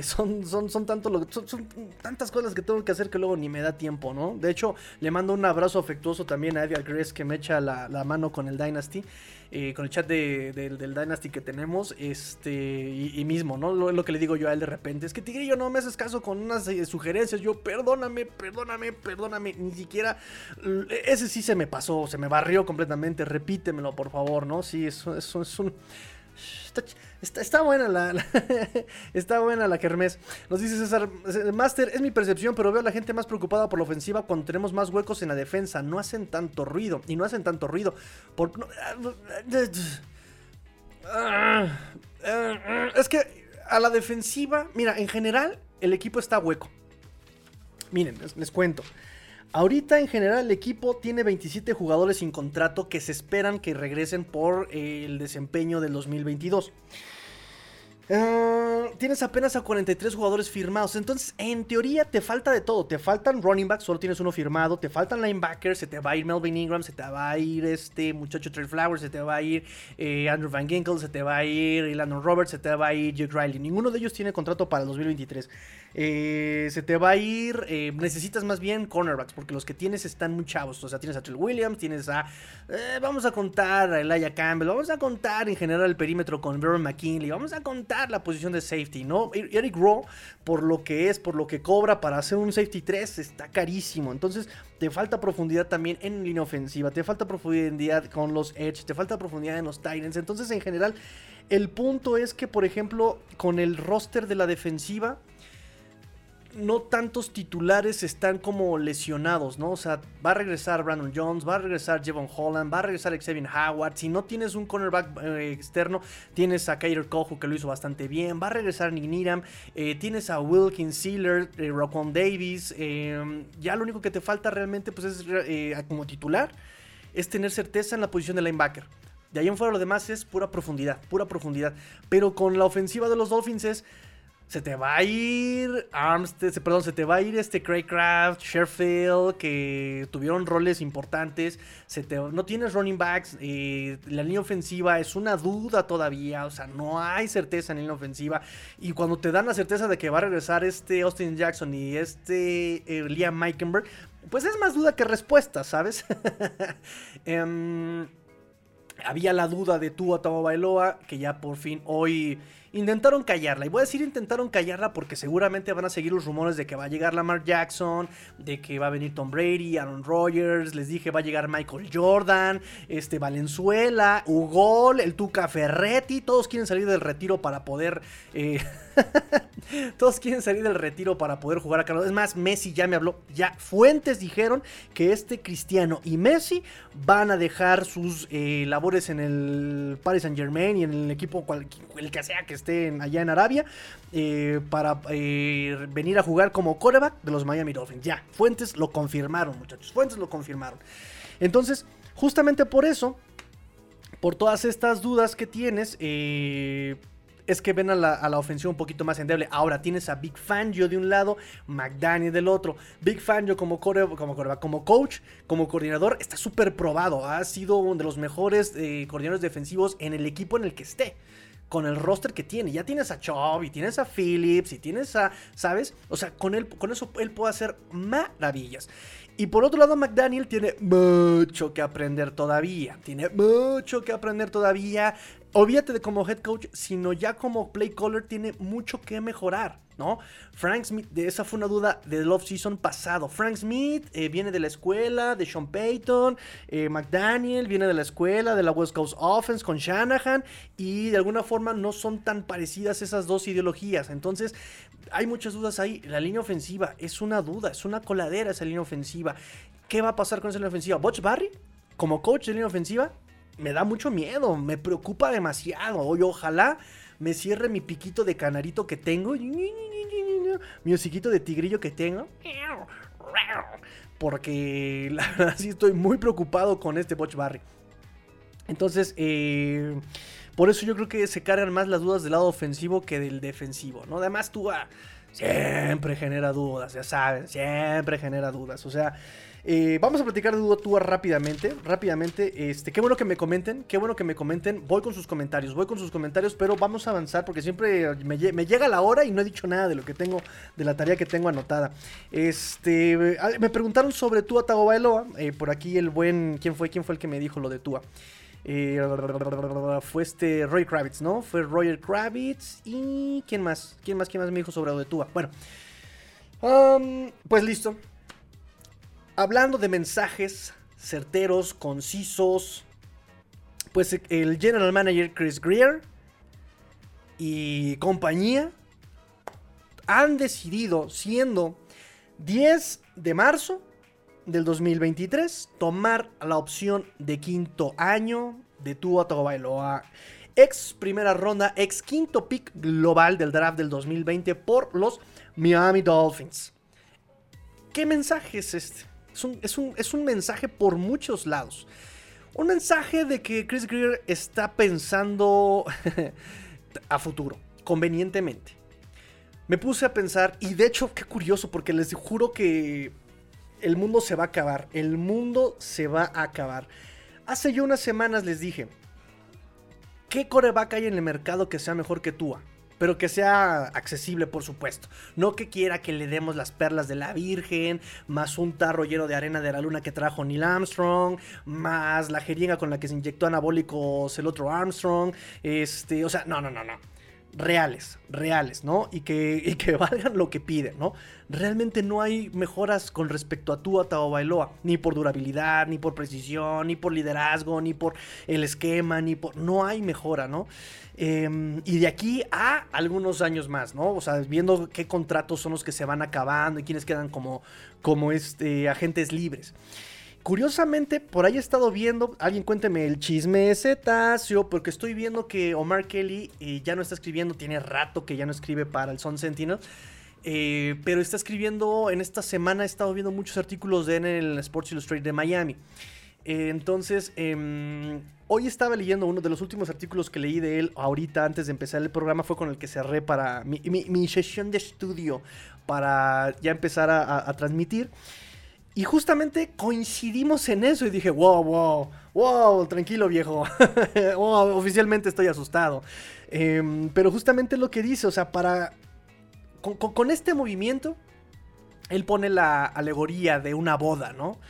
son, son, son, tanto son, tantas cosas que tengo que hacer que luego ni me da tiempo, ¿no? De hecho, le mando un abrazo afectuoso también a Edgar Grace que me echa la, mano con el Dynasty, eh, con el chat del Dynasty que tenemos, este, y, mismo, ¿no? Lo, lo, que le digo yo a él de repente, es que Tigrillo no me haces caso con unas eh, sugerencias, yo perdóname, perdóname, perdóname, ni siquiera, ese sí se me pasó, se me barrió completamente, repítemelo por favor, ¿no? Sí, eso, eso es un... Está, buena la, está buena la kermés. Nos dice César, Master, es mi percepción, pero veo a la gente más preocupada por la ofensiva cuando tenemos más huecos en la defensa. No hacen tanto ruido. Y no hacen tanto ruido. Por, es que a la defensiva, mira, en general el equipo está hueco. Miren, les cuento. Ahorita en general el equipo tiene 27 jugadores sin contrato que se esperan que regresen por eh, el desempeño del 2022. Ah, tienes apenas a 43 jugadores firmados. Entonces, en teoría, te falta de todo. Te faltan running backs, solo tienes uno firmado. Te faltan linebackers, se te va a ir Melvin Ingram, se te va a ir este muchacho Trey Flowers, se te va a ir eh, Andrew Van Ginkle, se te va a ir Landon Roberts, se te va a ir Jake Riley. Ninguno de ellos tiene contrato para el 2023. Eh, se te va a ir. eh, necesitas más bien cornerbacks, porque los que tienes están muy chavos. O sea, tienes a Trell Williams, tienes a. eh, vamos a contar a Elijah Campbell, vamos a contar en general el perímetro con Vernon McKinley, vamos a contar la posición de safety, ¿no? Eric Rowe, por lo que es, por lo que cobra para hacer un safety 3, está carísimo. Entonces, te falta profundidad también en línea ofensiva, te falta profundidad con los edge, te falta profundidad en los Titans. Entonces, en general, el punto es que, por ejemplo, con el roster de la defensiva no tantos titulares están como lesionados, ¿no? O sea, va a regresar Brandon Jones, va a regresar Jevon Holland, va a regresar Xavier Howard. Si no tienes un cornerback eh, externo, tienes a Kyler Kohu que lo hizo bastante bien, va a regresar Nick Needham, eh, tienes a Wilkins Sealer, eh, Davis. eh, ya lo único que te falta realmente, pues es eh, como titular, es tener certeza en la posición de linebacker. De ahí en fuera lo demás es pura profundidad, pura profundidad. Pero con la ofensiva de los Dolphins es se te va a ir Armstead, perdón, se te va a ir este Craycraft, Sherfield, que tuvieron roles importantes. Se te, no tienes running backs, eh, la línea ofensiva es una duda todavía, o sea, no hay certeza en la línea ofensiva. Y cuando te dan la certeza de que va a regresar este Austin Jackson y este eh, Liam Meikenberg, pues es más duda que respuesta, ¿sabes? Em, había la duda de Tua Tagovailoa, que ya por fin hoy intentaron callarla. Y voy a decir intentaron callarla porque seguramente van a seguir los rumores de que va a llegar Lamar Jackson, de que va a venir Tom Brady, Aaron Rodgers, les dije va a llegar Michael Jordan, este Valenzuela, Ugol, el Tuca Ferretti, todos quieren salir del retiro para poder... eh, todos quieren salir del retiro para poder jugar a Carlos. Es más, Messi ya me habló. Ya fuentes dijeron que este Cristiano y Messi van a dejar sus eh, labores en el Paris Saint Germain y en el equipo cual- el que sea que esté en- allá en Arabia eh, para eh, venir a jugar como coreback de los Miami Dolphins. Ya, fuentes lo confirmaron, muchachos. Fuentes lo confirmaron. Entonces, justamente por eso, por todas estas dudas que tienes, eh, es que ven a la, ofensiva un poquito más endeble. Ahora tienes a Big Fangio de un lado, McDaniel del otro. Big Fangio como, core, como, coreback, como coach, como coordinador, está súper probado. Ha sido uno de los mejores coordinadores defensivos en el equipo en el que esté. Con el roster que tiene. Ya tienes a Chubb y tienes a Phillips y tienes a. ¿Sabes? O sea, con, él, con eso él puede hacer maravillas. Y por otro lado, McDaniel tiene mucho que aprender todavía. Tiene mucho que aprender todavía. Olvídate de como head coach, sino ya como play caller tiene mucho que mejorar, ¿no? Frank Smith, de esa fue una duda del off-season pasado. Frank Smith eh, viene de la escuela de Sean Payton. eh, McDaniel viene de la escuela de la West Coast Offense con Shanahan. Y de alguna forma no son tan parecidas esas dos ideologías. Entonces, hay muchas dudas ahí. La línea ofensiva es una duda, es una coladera esa línea ofensiva. ¿Qué va a pasar con esa línea ofensiva? ¿Butch Barry, como coach de línea ofensiva, me da mucho miedo, me preocupa demasiado. Oye, ojalá me cierre mi piquito de canarito que tengo, mi hociquito de tigrillo que tengo. Porque la verdad sí estoy muy preocupado con este Butch Barry. Entonces, eh, por eso yo creo que se cargan más las dudas del lado ofensivo que del defensivo, ¿no? Además, tú siempre genera dudas, ya saben, siempre genera dudas. O sea, eh, vamos a platicar de Duda Tua rápidamente, rápidamente. Este, qué bueno que me comenten, qué bueno que me comenten. Voy con sus comentarios, voy con sus comentarios, pero vamos a avanzar porque siempre me, lle- me llega la hora y no he dicho nada de lo que tengo, de la tarea que tengo anotada. Este, me preguntaron sobre Tua Tagovailoa, eh, por aquí el buen, ¿quién fue? ¿Quién fue el que me dijo lo de Tua? Eh, fue este Roy Kravitz, ¿no? Fue Roger Kravitz y ¿quién más? ¿Quién más? ¿Quién más me dijo sobre lo de Tua? Bueno, pues listo. Hablando de mensajes certeros, concisos, pues el general manager Chris Greer y compañía han decidido, siendo 10 de marzo del 2023, tomar la opción de quinto año de Tua Tagovailoa, ex primera ronda, ex quinto pick global del draft del 2020 por los Miami Dolphins. ¿Qué mensaje es este? Es un, es un- es un mensaje por muchos lados. Un mensaje de que Chris Greer está pensando a futuro, convenientemente. Me puse a pensar, y de hecho, qué curioso, porque les juro que el mundo se va a acabar. El mundo se va a acabar. Hace yo unas semanas les dije, ¿qué coreback hay en el mercado que sea mejor que Tua? Pero que sea accesible, por supuesto. No que quiera que le demos las perlas de la Virgen, más un tarro lleno de arena de la luna que trajo Neil Armstrong, más la jeringa con la que se inyectó anabólicos el otro Armstrong. Este, o sea, no, no, no, no reales, reales, ¿no? Y que, y que valgan lo que piden, ¿no? Realmente no hay mejoras con respecto a Tua Bailoa, ni por durabilidad, ni por precisión, ni por liderazgo, ni por el esquema, ni por... No hay mejora, ¿no? Em, y de aquí a algunos años más, ¿no? O sea, viendo qué contratos son los que se van acabando y quiénes quedan como, como este, agentes libres. Curiosamente, por ahí he estado viendo, alguien cuénteme el chisme Tasio, porque estoy viendo que Omar Kelly eh, ya no está escribiendo, tiene rato que ya no escribe para el Sun Sentinel, eh, pero está escribiendo, en esta semana he estado viendo muchos artículos de en el Sports Illustrated de Miami. Eh, entonces, em, hoy estaba leyendo uno de los últimos artículos que leí de él ahorita antes de empezar el programa, fue con el que cerré para mi, sesión de estudio para ya empezar a transmitir. Y justamente coincidimos en eso y dije, wow, wow, wow, tranquilo viejo, oficialmente estoy asustado. Em, pero justamente lo que dice, o sea, para... Con, este movimiento, él pone la alegoría de una boda, ¿no?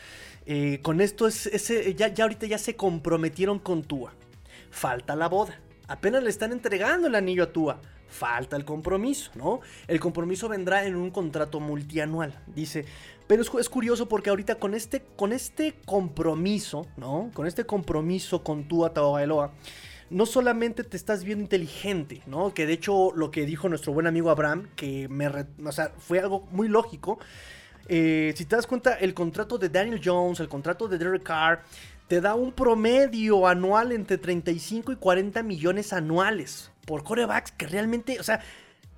Eh, con esto es, ese, ya, ya ahorita ya se comprometieron con Tua. Falta la boda. Apenas le están entregando el anillo a Tua falta el compromiso, ¿no? El compromiso vendrá en un contrato multianual, dice. Pero es, curioso porque ahorita con este, con este compromiso, ¿no? Con este compromiso con tu Tagovailoa, no solamente te estás viendo inteligente, ¿no? Que de hecho lo que dijo nuestro buen amigo Abraham, que me, o sea, fue algo muy lógico. Eh, si te das cuenta, el contrato de Daniel Jones, el contrato de Derek Carr, te da un promedio anual entre 35 y 40 millones anuales por corebacks que realmente, o sea,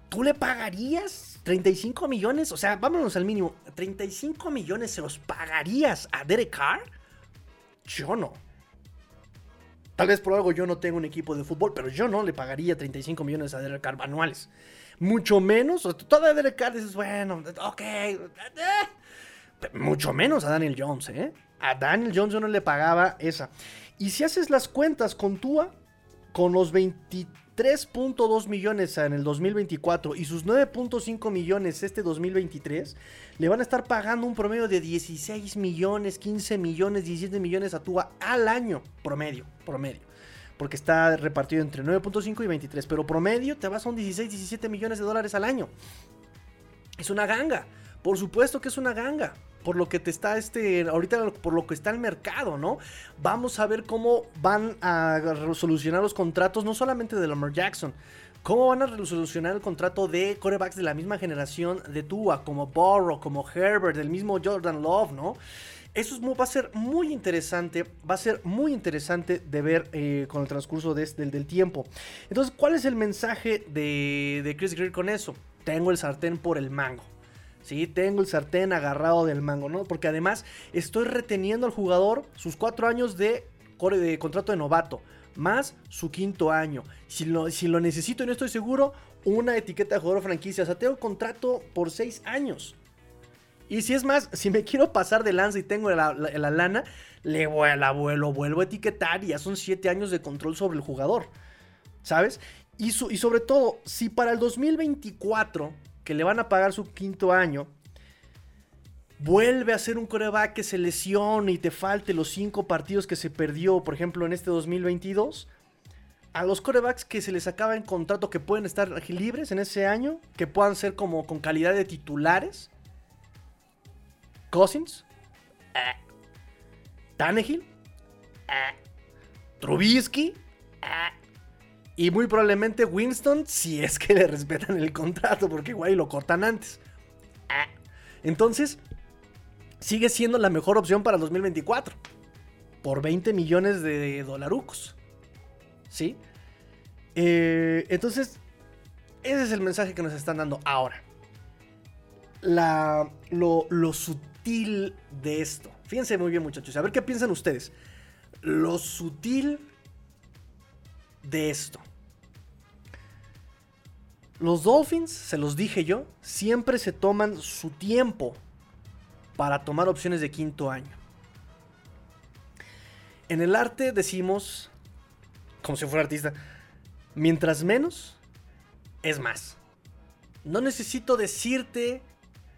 ¿tú le pagarías 35 millones? O sea, vámonos al mínimo. ¿35 millones se los pagarías a Derek Carr? Yo no. Tal vez por algo yo no tengo un equipo de fútbol, pero yo no le pagaría 35 millones a Derek Carr anuales. Mucho menos, toda Derek Carr dices, bueno, ok. Eh, mucho menos a Daniel Jones, ¿eh? A Daniel Jones yo no le pagaba esa. Y si haces las cuentas con Tua, con los 23 3.2 millones en el 2024 y sus 9.5 millones este 2023, le van a estar pagando un promedio de 16 millones, 15 millones, 17 millones a Tua al año, promedio, promedio. Porque está repartido entre 9.5 y 23, pero promedio te vas a un 16, 17 millones de dólares al año. Es una ganga, por supuesto que es una ganga por lo que te está este ahorita por lo que está el mercado, ¿no? Vamos a ver cómo van a resolucionar los contratos no solamente de Lamar Jackson, cómo van a resolucionar el contrato de corebacks de la misma generación de Tua, como Burrow, como Herbert, del mismo Jordan Love, ¿no? Eso va a ser muy interesante, va a ser muy interesante de ver eh, con el transcurso del tiempo. Entonces, ¿cuál es el mensaje de, de Chris Greer con eso? Tengo el sartén por el mango. Sí, tengo el sartén agarrado del mango, ¿no? Porque además estoy reteniendo al jugador sus cuatro años de, contrato de novato, más su quinto año. Si lo, si lo necesito y no estoy seguro, una etiqueta de jugador franquicia. O sea, tengo contrato por seis años. Y si es más, si me quiero pasar de lanza y tengo la, lana, le voy a la vuelo, vuelvo a etiquetar y ya son siete años de control sobre el jugador. ¿Sabes? Y, y sobre todo, si para el 2024 que le van a pagar su quinto año, vuelve a ser un coreback que se lesione y te falte los cinco partidos que se perdió, por ejemplo, en este 2022, a los corebacks que se les acaba el contrato, que pueden estar libres en ese año, que puedan ser como con calidad de titulares, Cousins, eh. Eh. Trubisky, eh. Y muy probablemente Winston, si es que le respetan el contrato, porque igual lo cortan antes. Ah. Entonces, sigue siendo la mejor opción para el 2024. Por 20 millones de dolarucos. ¿Sí? Eh, entonces, ese es el mensaje que nos están dando ahora. La, lo, lo sutil de esto. Fíjense muy bien, muchachos. A ver qué piensan ustedes. Lo sutil de esto. Los Dolphins, se los dije yo, siempre se toman su tiempo para tomar opciones de quinto año. En el arte decimos, como si fuera artista, mientras menos, Es más, no necesito decirte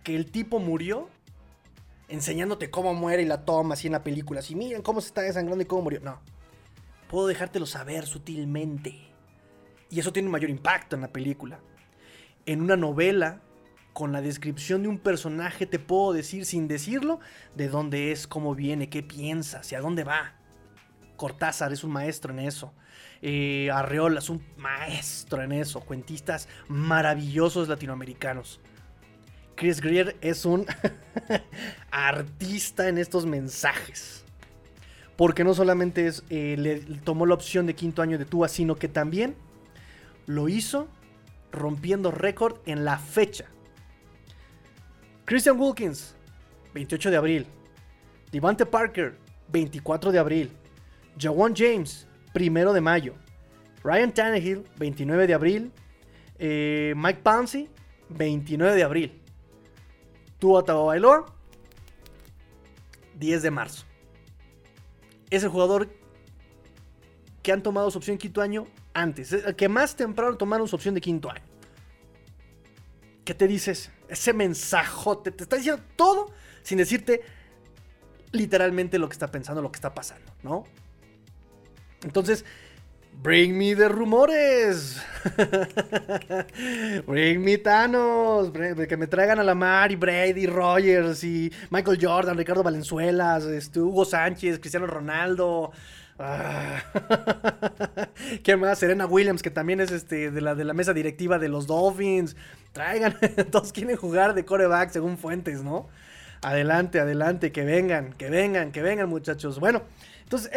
que el tipo murió enseñándote cómo muere y la toma así en la película. Así, miren cómo se está desangrando y cómo murió. No. Puedo dejártelo saber sutilmente. Y eso tiene un mayor impacto en la película. En una novela, con la descripción de un personaje, te puedo decir sin decirlo de dónde es, cómo viene, qué piensa, hacia dónde va. Cortázar es un maestro en eso. Eh, Arreola es un maestro en eso. Cuentistas maravillosos latinoamericanos. Chris Greer es un artista en estos mensajes. Porque no solamente eh, le tomó la opción de quinto año de Tua, sino que también lo hizo rompiendo récord en la fecha. Christian Wilkins, 28 de abril. Devante Parker, 24 de abril. Jawan James, 1 de mayo. Ryan Tannehill, 29 de abril. Eh, Mike Pouncey, 29 de abril. Tua Tagovailoa, 10 de marzo. Es el jugador que han tomado su opción quinto año antes. El que más temprano tomaron su opción de quinto año. ¿Qué te dices? Ese mensajote te está diciendo todo sin decirte literalmente lo que está pensando, lo que está pasando, ¿no? Entonces, Bring me the rumores. Bring me Thanos. Que me traigan a la Mar y Brady, Rogers y Michael Jordan, Ricardo Valenzuelas, este, Hugo Sánchez, Cristiano Ronaldo. Ah. ¿Qué más? Serena Williams, que también es este, de, la, de la mesa directiva de los Dolphins. Traigan, todos quieren jugar de coreback según fuentes, ¿no? Adelante, adelante, que vengan, que vengan, que vengan, muchachos. Bueno, entonces,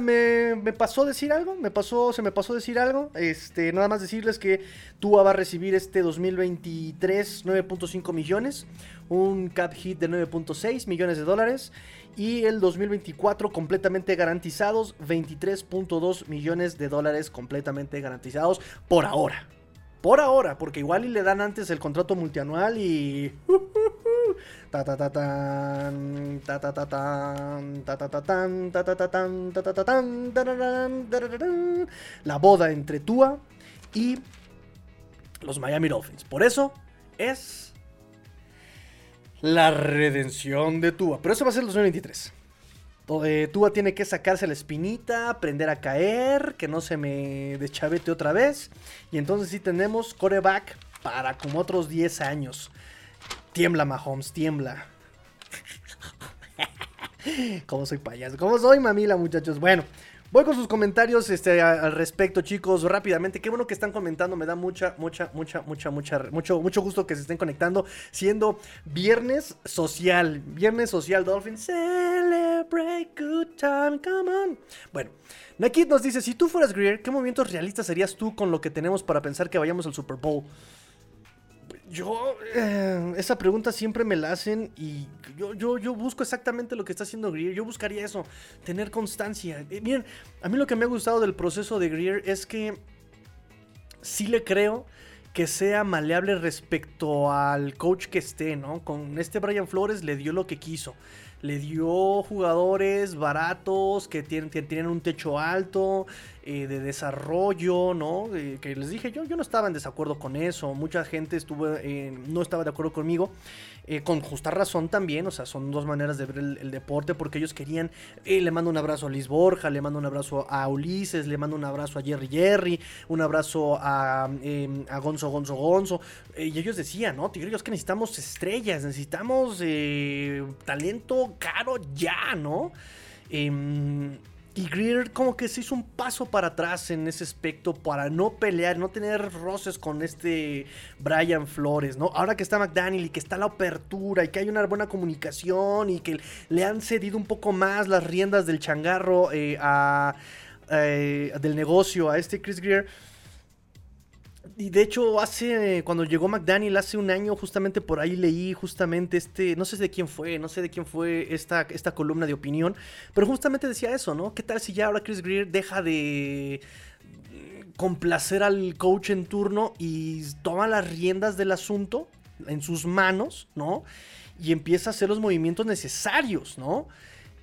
me, pasó decir algo, me pasó, se me pasó decir algo. Este, nada más decirles que Tua va a recibir este 2023 9.5 millones, un cap hit de 9.6 millones de dólares y el 2024 completamente garantizados, 23.2 millones de dólares completamente garantizados por ahora. Por ahora, porque igual y le dan antes el contrato multianual y... Ta ta ta ta ta ta ta ta ta ta ta ta ta ta ta la boda entre Tua y los Miami Dolphins. Por eso es la redención de Tua. Pero eso va a ser el 2023. Tua tiene que sacarse la espinita, aprender a caer, que no se me deschavete otra vez. Y entonces sí tenemos coreback para como otros 10 años. Tiembla, Mahomes, tiembla. ¿Cómo soy payaso? ¿Cómo soy mamila, muchachos? Bueno, voy con sus comentarios este, al respecto, chicos, rápidamente. Qué bueno que están comentando, me da mucha, mucha, mucha, mucha, mucha, mucho, mucho gusto que se estén conectando. Siendo viernes social, viernes social, Dolphin. Celebrate good time, come on. Bueno, Nakid nos dice: Si tú fueras Greer, ¿qué movimientos realistas harías tú con lo que tenemos para pensar que vayamos al Super Bowl? Yo, eh, esa pregunta siempre me la hacen y yo, yo, yo busco exactamente lo que está haciendo Greer. Yo buscaría eso, tener constancia. Eh, miren, a mí lo que me ha gustado del proceso de Greer es que sí le creo que sea maleable respecto al coach que esté, ¿no? Con este Brian Flores le dio lo que quiso le dio jugadores baratos que tienen, tienen un techo alto, eh, de desarrollo, ¿no? que les dije, yo, yo no estaba en desacuerdo con eso, mucha gente estuvo, eh, no estaba de acuerdo conmigo. Eh, con justa razón también, o sea, son dos maneras de ver el, deporte porque ellos querían, eh, le mando un abrazo a Liz Borja, le mando un abrazo a Ulises, le mando un abrazo a Jerry Jerry, un abrazo a, em, a Gonzo Gonzo Gonzo, eh, y ellos decían, ¿no? Tigrillos que necesitamos estrellas, necesitamos talento caro ya, ¿no? Y Greer como que se hizo un paso para atrás en ese aspecto para no pelear, no tener roces con este Brian Flores, ¿no? Ahora que está McDaniel y que está la apertura y que hay una buena comunicación y que le han cedido un poco más las riendas del changarro eh, a, eh, del negocio a este Chris Greer y de hecho, hace, cuando llegó McDaniel hace un año, justamente por ahí leí justamente este, no sé de quién fue, no sé de quién fue esta, esta columna de opinión, pero justamente decía eso, ¿no? ¿Qué tal si ya ahora Chris Greer deja de complacer al coach en turno y toma las riendas del asunto en sus manos, ¿no? Y empieza a hacer los movimientos necesarios, ¿no?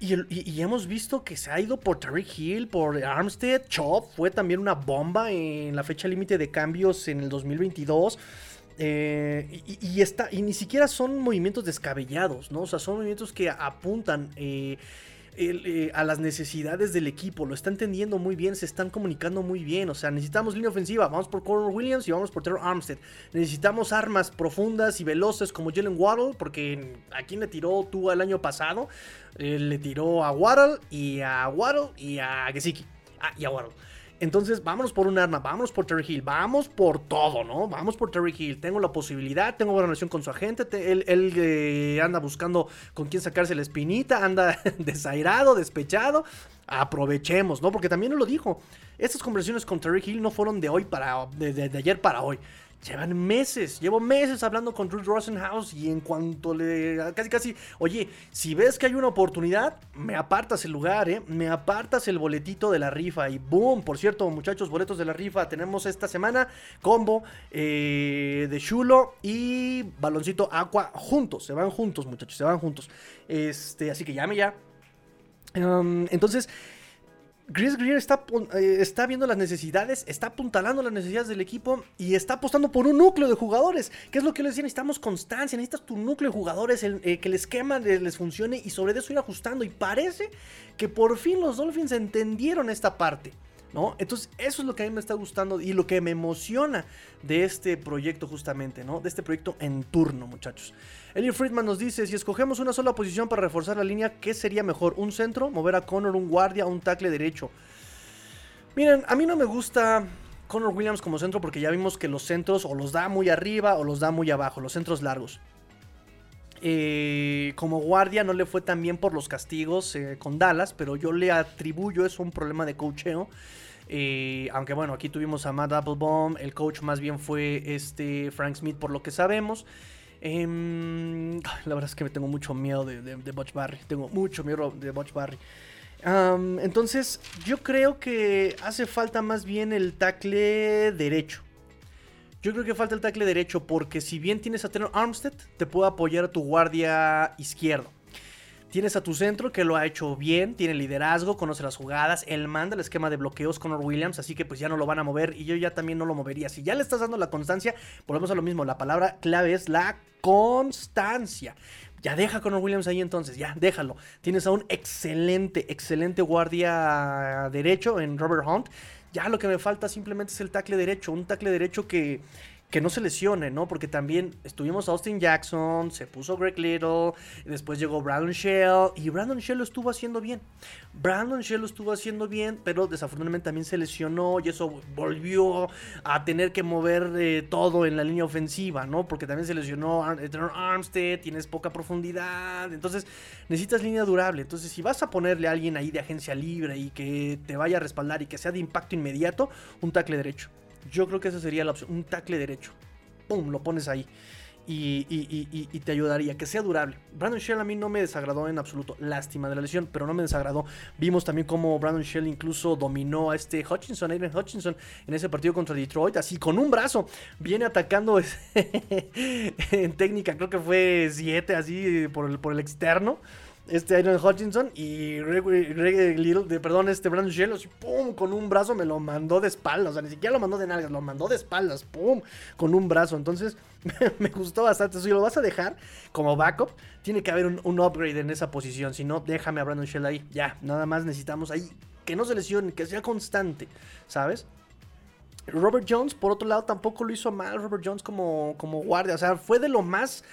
Y, hemos visto que se ha ido por Tariq Hill, por Armstead. Chop fue también una bomba en la fecha límite de cambios en el 2022. Eh, y, y está, y ni siquiera son movimientos descabellados, ¿no? O sea, son movimientos que apuntan eh, eh, a las necesidades del equipo. Lo está entendiendo muy bien, se están comunicando muy bien. O sea, necesitamos línea ofensiva, vamos por Conor Williams y vamos por Terror Armstead. Necesitamos armas profundas y veloces como Jalen Waddle, porque a quién le tiró tú el año pasado. Eh, le tiró a Waddle y a Waddle y a Gesicki. Ah, y a Waddle. Entonces, vámonos por un arma, vámonos por Terry Hill, vamos por todo, ¿no? Vamos por Terry Hill. Tengo la posibilidad, tengo buena relación con su agente. te- él eh, anda buscando con quién sacarse la espinita, anda desairado, despechado. Aprovechemos, ¿no? Porque también lo dijo. Estas conversaciones con Terry Hill no fueron de hoy para. de ayer para hoy. Llevan meses, llevo meses hablando con Drew Rosenhaus y en cuanto le. casi casi. Oye, si ves que hay una oportunidad, me apartas el lugar, ¿eh? Me apartas el boletito de la rifa. Y boom, por cierto, muchachos, boletos de la rifa. Tenemos esta semana combo eh, de Chulo y baloncito Aqua juntos. Se van juntos, muchachos, se van juntos. Este, así que llame ya. Um, entonces. Chris Greer está, eh, está viendo las necesidades, está apuntalando las necesidades del equipo y está apostando por un núcleo de jugadores. Que es lo que les decía, necesitamos constancia, necesitas tu núcleo de jugadores, eh, que el esquema les, les funcione y sobre eso ir ajustando. Y parece que por fin los Dolphins entendieron esta parte. ¿No? Entonces, eso es lo que a mí me está gustando y lo que me emociona de este proyecto, justamente, ¿no? De este proyecto en turno, muchachos. Elliot Friedman nos dice: si escogemos una sola posición para reforzar la línea, ¿qué sería mejor? ¿Un centro? ¿Mover a Connor, un guardia, un tackle derecho? Miren, a mí no me gusta Connor Williams como centro porque ya vimos que los centros o los da muy arriba o los da muy abajo, los centros largos. Eh, como guardia no le fue tan bien por los castigos eh, con Dallas, pero yo le atribuyo eso a un problema de coacheo. Aunque bueno, aquí tuvimos a Matt Applebaum, el coach más bien fue este Frank Smith por lo que sabemos. Em, la verdad es que me tengo mucho miedo de, de, Butch Barry, tengo mucho miedo de Butch Barry. Entonces, yo creo que hace falta más bien el tackle derecho. Yo creo que falta el tackle derecho porque si bien tienes a Taylor Armstead, te puede apoyar a tu guardia izquierdo. Tienes a tu centro que lo ha hecho bien, tiene liderazgo, conoce las jugadas, él manda el esquema de bloqueos con Williams, así que pues ya no lo van a mover y yo ya también no lo movería. Si ya le estás dando la constancia, volvemos a lo mismo, la palabra clave es la constancia. Ya deja a Conor Williams ahí entonces, ya déjalo. Tienes a un excelente, excelente guardia derecho en Robert Hunt. Ya lo que me falta simplemente es el tackle derecho, un tackle derecho que, que no se lesione, ¿no? Porque también estuvimos Austin Jackson, se puso Greg Little, después llegó Brandon Shell y Brandon Shell lo estuvo haciendo bien. Brandon Shell lo estuvo haciendo bien, pero desafortunadamente también se lesionó y eso volvió a tener que mover eh, todo en la línea ofensiva, ¿no? Porque también se lesionó Ar- Armstead, tienes poca profundidad, entonces necesitas línea durable. Entonces, si vas a ponerle a alguien ahí de agencia libre y que te vaya a respaldar y que sea de impacto inmediato, un tackle derecho. Yo creo que esa sería la opción, un tackle derecho. ¡Pum! Lo pones ahí. Y, y- y- te ayudaría, que sea durable. Brandon Shell a mí no me desagradó en absoluto. Lástima de la lesión, pero no me desagradó. Vimos también cómo Brandon Shell incluso dominó a este Hutchinson, Aiden Hutchinson, en ese partido contra Detroit. Así con un brazo. Viene atacando en técnica, creo que fue 7, así por el, por el externo este Iron Hutchinson y Greg, Little, de, perdón, este Brandon Shell, pum, con un brazo me lo mandó de espaldas, o sea, ni siquiera lo mandó de nalgas, lo mandó de espaldas, pum, con un brazo, entonces me gustó bastante, si lo vas a dejar como backup, tiene que haber un, un upgrade en esa posición, si no, déjame a Brandon Shell ahí, ya, nada más necesitamos ahí, que no se lesione, que sea constante, ¿sabes? Robert Jones, por otro lado, tampoco lo hizo mal. Robert Jones como, como guardia. O sea, fue de lo más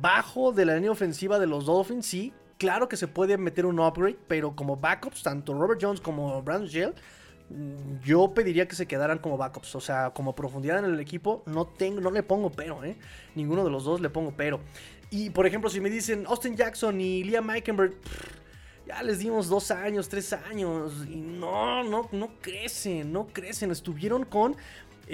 bajo de la línea ofensiva de los Dolphins. Sí, claro que se puede meter un upgrade, pero como backups, tanto Robert Jones como Brandon Shell, mm, yo pediría que se quedaran como backups. O sea, como profundidad en el equipo, no, tengo, no le pongo pero, ¿eh? Ninguno de los dos le pongo pero. Y por ejemplo, si me dicen Austin Jackson y Liam Meikenberg. ya les dimos dos años, tres años. Y no, no, no crecen, no crecen. Estuvieron con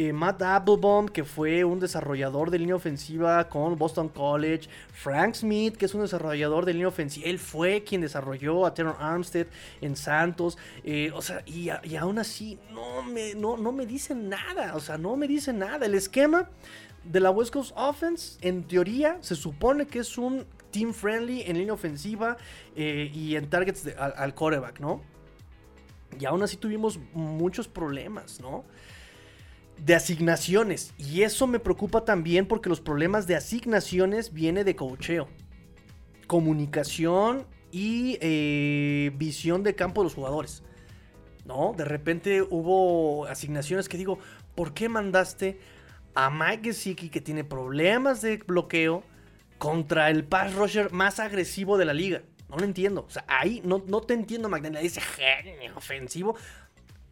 eh, Matt Applebaum, que fue un desarrollador de línea ofensiva con Boston College. Frank Smith, que es un desarrollador de línea ofensiva. Él fue quien desarrolló a Teron Armstead en Santos. Eh, o sea, y, aún así no me, no, no me dicen nada. O sea, no me dicen nada. El esquema de la West Coast Offense, en teoría, se supone que es un team friendly en línea ofensiva eh, y en targets de- al, al quarterback, ¿no? Y aún así tuvimos muchos problemas, ¿no? De asignaciones. Y eso me preocupa también porque los problemas de asignaciones viene de cocheo. Comunicación y eh, visión de campo de los jugadores. ¿No? De repente hubo asignaciones que digo, ¿por qué mandaste a Mike Gesicki que tiene problemas de bloqueo contra el pass rusher más agresivo de la liga? No lo entiendo. O sea, ahí no, no te entiendo, McDaniel. Dice genio ofensivo.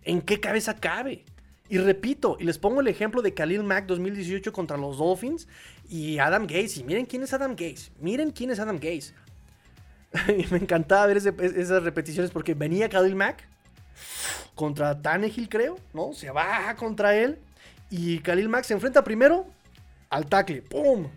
¿En qué cabeza cabe? Y repito, y les pongo el ejemplo de Khalil Mack 2018 contra los Dolphins y Adam Gaze. Y miren quién es Adam Gaze. Miren quién es Adam Gaze. y me encantaba ver esas repeticiones porque venía Khalil Mack contra Tannehill, creo, ¿no? Se baja contra él y Khalil Mack se enfrenta primero al tackle, ¡pum!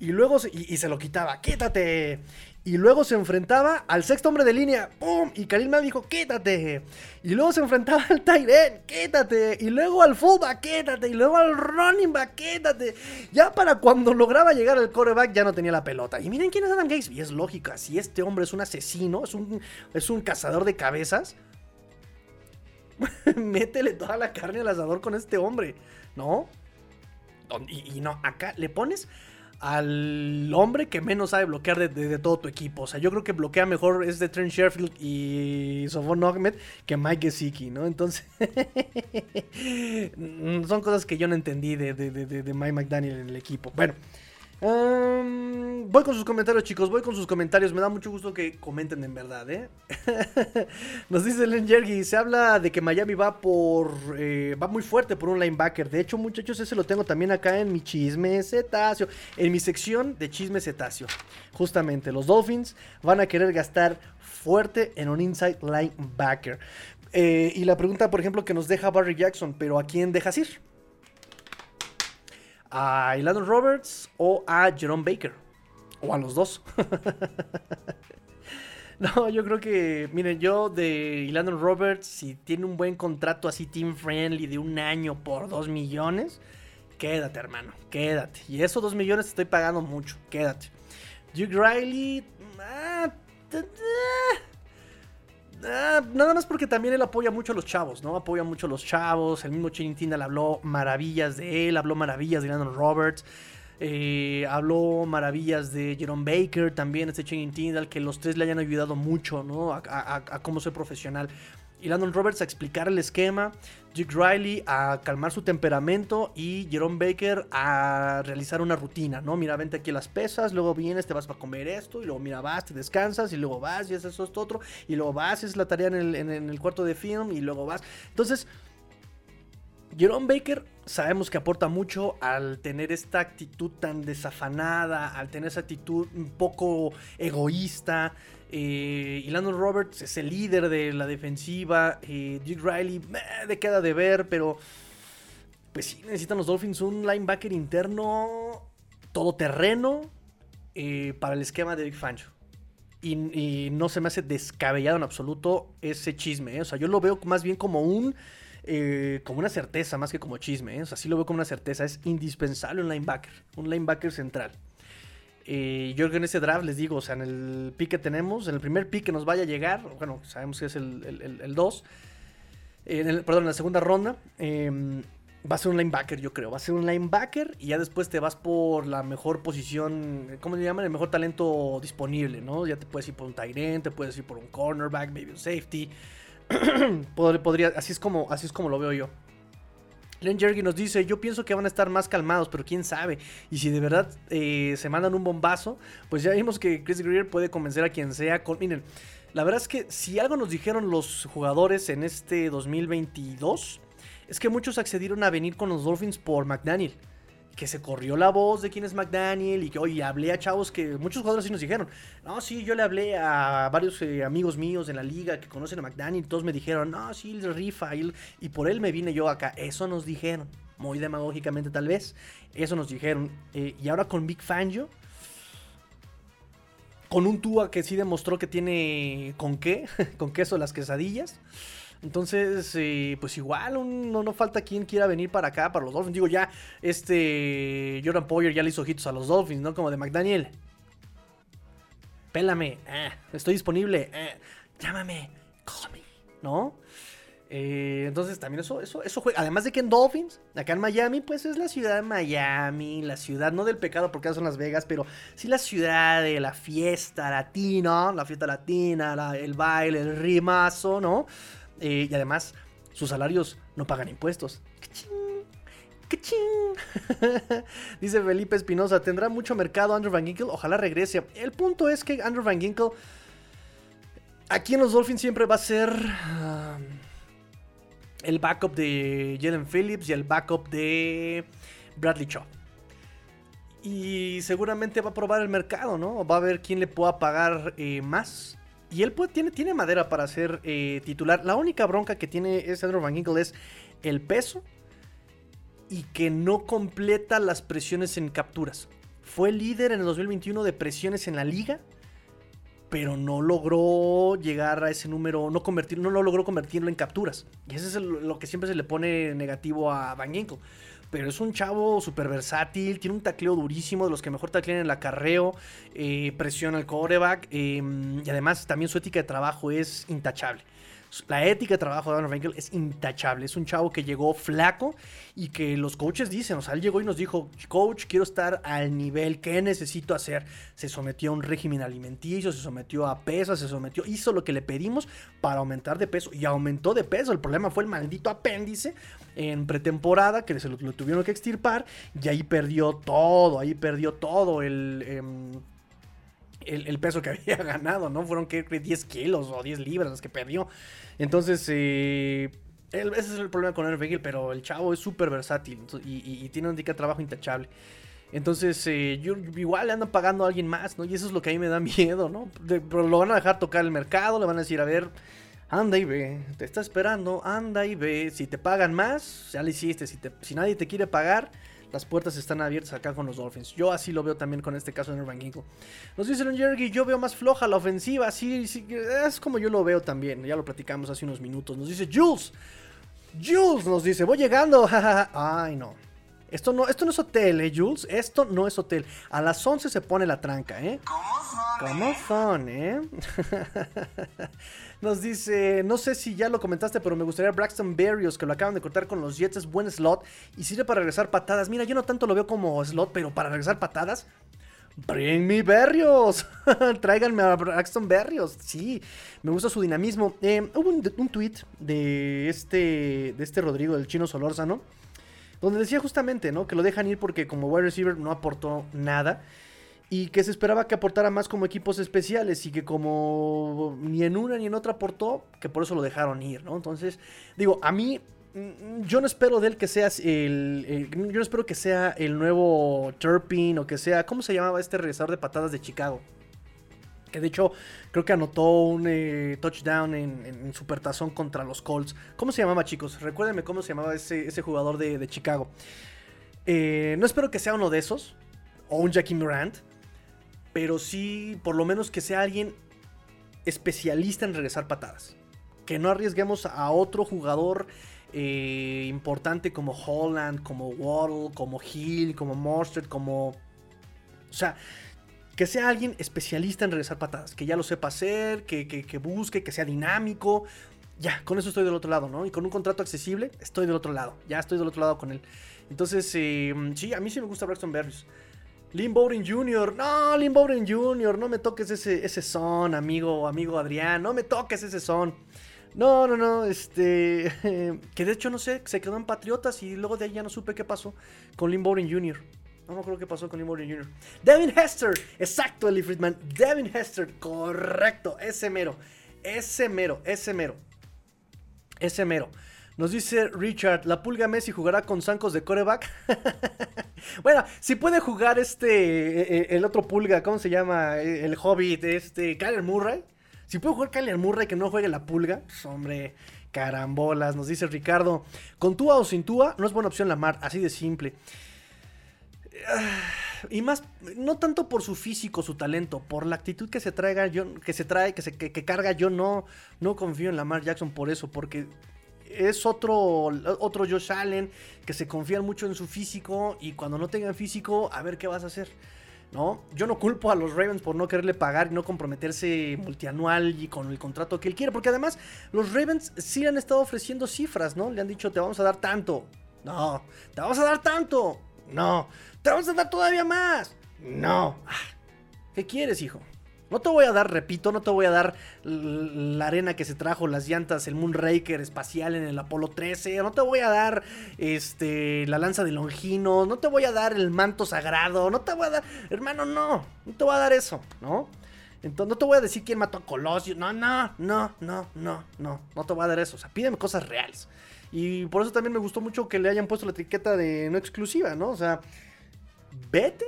Y luego y, y se lo quitaba, ¡quítate! Y luego se enfrentaba al sexto hombre de línea, ¡pum! Y Khalil Mack dijo, ¡quítate! Y luego se enfrentaba al tight end, ¡quítate! Y luego al fullback, ¡quítate! Y luego al running back, ¡quítate! Ya para cuando lograba llegar al quarterback ya no tenía la pelota. Y miren quién es Adam Gates. Y es lógica, si este hombre es un asesino, es un, es un cazador de cabezas, métele toda la carne al asador con este hombre, ¿no? Y no, acá le pones al hombre que menos sabe bloquear de, todo tu equipo. O sea, yo creo que bloquea mejor es de Trent Sherfield y Sofon Ahmed que Mike Gesicki, ¿no? Entonces, mm, son cosas que yo no entendí de- de Mike McDaniel en el equipo. Bueno. Ehm, voy con sus comentarios, chicos. Voy con sus comentarios. Me da mucho gusto que comenten en verdad, ¿eh? Nos dice Len Jergy, se habla de que Miami va por eh, va muy fuerte por un linebacker. De hecho, muchachos, ese lo tengo también acá en mi chisme cetáceo, en mi sección de chisme cetáceo. Justamente, los Dolphins van a querer gastar fuerte en un inside linebacker. Eh, y la pregunta, por ejemplo, que nos deja Barry Jackson, pero ¿a quién dejas ir? ¿A Elandon Roberts o a Jerome Baker? O a los dos. No, yo creo que, miren, yo de Landon Roberts, si tiene un buen contrato así team friendly de un año por dos millones, quédate, hermano, quédate. Y esos dos millones te estoy pagando mucho, quédate. Duke Riley, ah, ah, nada más porque también él apoya mucho a los chavos, ¿no? Apoya mucho a los chavos. El mismo Channing Tindall habló maravillas de él, habló maravillas de Landon Roberts. Eh, habló maravillas de Jerome Baker, también este Channing Tindall, que los tres le hayan ayudado mucho, ¿no? A, cómo ser profesional. Y Landon Roberts a explicar el esquema, Duke Riley a calmar su temperamento y Jerome Baker a realizar una rutina, ¿no? Mira, vente aquí las pesas, luego vienes, te vas para comer esto, y luego mira, vas, te descansas, y luego vas y haces esto, otro, y luego vas, es la tarea en el, en el cuarto de film, y luego vas. Entonces, Jerome Baker sabemos que aporta mucho al tener esta actitud tan desafanada, al tener esa actitud un poco egoísta. Eh, y Landon Roberts es el líder de la defensiva. Eh, Duke Riley meh, queda de ver, pero pues sí necesitan los Dolphins un linebacker interno todoterreno eh, para el esquema de Big Fangio. Y, y no se me hace descabellado en absoluto ese chisme. ¿eh? O sea, yo lo veo más bien como un. eh, como una certeza más que como chisme. ¿eh? O sea, sí lo veo como una certeza. Es indispensable un linebacker. Un linebacker central. Yo creo que en ese draft les digo, o sea, en el pick que tenemos, en el primer pick que nos vaya a llegar, bueno, sabemos que es el 2, perdón, en la segunda ronda, eh, va a ser un linebacker, yo creo. Va a ser un linebacker y ya después te vas por la mejor posición, ¿cómo le llaman? El mejor talento disponible, ¿no? Ya te puedes ir por un tight end, te puedes ir por un cornerback, maybe un safety. Pod- Podría, así es como, así es como lo veo yo. Len Jergy nos dice, yo pienso que van a estar más calmados, pero quién sabe. Y si de verdad eh, se mandan un bombazo, pues ya vimos que Chris Greer puede convencer a quien sea. Con... Miren, la verdad es que si algo nos dijeron los jugadores en este 2022, es que muchos accedieron a venir con los Dolphins por McDaniel. Que se corrió la voz de quién es McDaniel y que, oye, hablé a chavos que muchos jugadores sí nos dijeron. No, sí, yo le hablé a varios eh, amigos míos en la liga que conocen a McDaniel todos me dijeron, no, sí, él rifa. Y por él me vine yo acá. Eso nos dijeron. Muy demagógicamente tal vez. Eso nos dijeron. Eh, y ahora con Big Fangio. Con un Tua que sí demostró que tiene con qué, con queso las quesadillas. Entonces, eh, pues igual, un- no, no falta quien quiera venir para acá, para los Dolphins. Digo, ya, este Jordan Poyer ya le hizo ojitos a los Dolphins, ¿no? Como de McDaniel. pélame, eh, estoy disponible, eh, llámame, call ¿no? Entonces también eso, eso, eso juega. Además de que en Dolphins, acá en Miami, pues es la ciudad de Miami, la ciudad no del pecado porque son Las Vegas, pero sí la ciudad de la fiesta latina, la fiesta latina, el baile, el rimazo, ¿no? Eh, y además, sus salarios no pagan impuestos. Dice Felipe Espinosa, ¿tendrá mucho mercado Andrew Van Ginkel? Ojalá regrese. El punto es que Andrew Van Ginkel aquí en los Dolphins siempre va a ser... Um, el backup de Jalen Phillips y el backup de Bradley Shaw. Y seguramente va a probar el mercado, ¿no? Va a ver quién le pueda pagar eh, más. Y él tiene, madera para ser eh, titular. La única bronca que tiene es Andrew Van Ginkle es el peso y que no completa las presiones en capturas. Fue líder en el 2021 de presiones en la liga pero no logró llegar a ese número, no, convertir, no lo logró convertirlo en capturas. Y eso es lo que siempre se le pone negativo a Van Ginkel. Pero es un chavo súper versátil, tiene un tacleo durísimo, de los que mejor taclean en el acarreo, eh, presiona el coreback em, y además también su ética de trabajo es intachable. La ética de trabajo de Aaron Rangel es intachable. Es un chavo que llegó flaco y que los coaches dicen, o sea, él llegó y nos dijo, coach, quiero estar al nivel, ¿qué necesito hacer? Se sometió a un régimen alimenticio, se sometió a pesas, se sometió, hizo lo que le pedimos para aumentar de peso y aumentó de peso. El problema fue el maldito apéndice en pretemporada que se lo, tuvieron que extirpar y ahí perdió todo, ahí perdió todo el... Em, el, peso que había ganado, ¿no? Fueron que 10 kilos o 10 libras las que perdió. Entonces, eh, ese es el problema con Aaron pero el chavo es súper versátil y, tiene un de trabajo intachable. Entonces, eh, igual le andan pagando a alguien más, ¿no? Y eso es lo que a mí me da miedo, ¿no? pero lo van a dejar tocar el mercado, le van a decir, a ver, anda y ve, te está esperando, anda y ve. Si te pagan más, ya lo hiciste. Si, si nadie te quiere pagar, las puertas están abiertas acá con los Dolphins. Yo así lo veo también con este caso de Nervan Ginkle. Nos dice Jerry, yo veo más floja la ofensiva. Sí, sí, es como yo lo veo también. Ya lo platicamos hace unos minutos. Nos dice Jules. Jules nos dice, voy llegando. Ay, no. Esto no, esto no es hotel, ¿eh, Jules? Esto no es hotel. A las 11 se pone la tranca, ¿eh? ¿Cómo son? ¿Cómo eh? son, eh? Nos dice, no sé si ya lo comentaste, pero me gustaría Braxton Berrios, que lo acaban de cortar con los Jets, es buen slot y sirve para regresar patadas. Mira, yo no tanto lo veo como slot, pero para regresar patadas, Bring me Berrios. Tráiganme a Braxton Berrios. Sí, me gusta su dinamismo. Eh, hubo un, un, tweet de este, de este Rodrigo, del chino Solórzano, donde decía justamente, ¿no? Que lo dejan ir porque como wide receiver no aportó nada y que se esperaba que aportara más como equipos especiales y que como ni en una ni en otra aportó, que por eso lo dejaron ir, ¿no? Entonces, digo, a mí mm, yo no espero de él que sea el, yo no espero que sea el nuevo Turpin o que sea, ¿cómo se llamaba este regresador de patadas de Chicago? Que de hecho creo que anotó un eh, touchdown en, en, Supertazón contra los Colts. ¿Cómo se llamaba, chicos? Recuérdenme cómo se llamaba ese, ese jugador de, Chicago. Eh, no espero que sea uno de esos. O un Jackie Morant pero sí, por lo menos que sea alguien especialista en regresar patadas. Que no arriesguemos a otro jugador eh, importante como Holland, como Waddle, como Hill, como Mostert, como... O sea, que sea alguien especialista en regresar patadas, que ya lo sepa hacer, que, que, busque, que sea dinámico. Ya, con eso estoy del otro lado, ¿no? Y con un contrato accesible, estoy del otro lado. Ya estoy del otro lado con él. Entonces, eh, sí, a mí sí me gusta Braxton Berrios. Lynn Bowden Jr. No, Lynn Bowden Jr. No me toques ese, ese son, amigo, amigo Adrián. No me toques ese son. No, no, no, este. que de hecho no sé, se quedó en Patriotas y luego de ahí ya no supe qué pasó con Lynn Bowden Jr. No me acuerdo qué pasó con Bowden Jr. Devin Hester, exacto, Eli Friedman. Devin Hester, correcto, ese mero, ese mero, ese mero, ese mero. Nos dice Richard, ¿la pulga Messi jugará con zancos de coreback? bueno, si puede jugar este, e, e, el otro pulga, ¿cómo se llama? E, el hobbit, este, Kyler Murray. Si puede jugar Kyler Murray que no juegue la pulga, pues, hombre, carambolas, nos dice Ricardo. Con Tua o sin Tua, no es buena opción la mar, así de simple. Y más, no tanto por su físico, su talento, por la actitud que se traiga, yo, que se trae, que se que, carga, yo no, no confío en Lamar Jackson por eso, porque es otro, otro Josh Allen que se confía mucho en su físico y cuando no tengan físico, a ver qué vas a hacer. ¿no? Yo no culpo a los Ravens por no quererle pagar y no comprometerse multianual y con el contrato que él quiere, porque además los Ravens sí han estado ofreciendo cifras, ¿no? Le han dicho, te vamos a dar tanto. No, te vamos a dar tanto. No, te vamos a dar todavía más. No. Ah, ¿Qué quieres, hijo? No te voy a dar, repito, no te voy a dar la arena que se trajo, las llantas, el Moonraker espacial en el Apolo 13, no te voy a dar este la lanza de Longino, no te voy a dar el manto sagrado, no te voy a dar, hermano, no, no te voy a dar eso, ¿no? Entonces no te voy a decir quién mató a Colosio, no, no, no, no, no, no, no te voy a dar eso, o sea, pídeme cosas reales. Y por eso también me gustó mucho que le hayan puesto la etiqueta de no exclusiva, ¿no? O sea, vete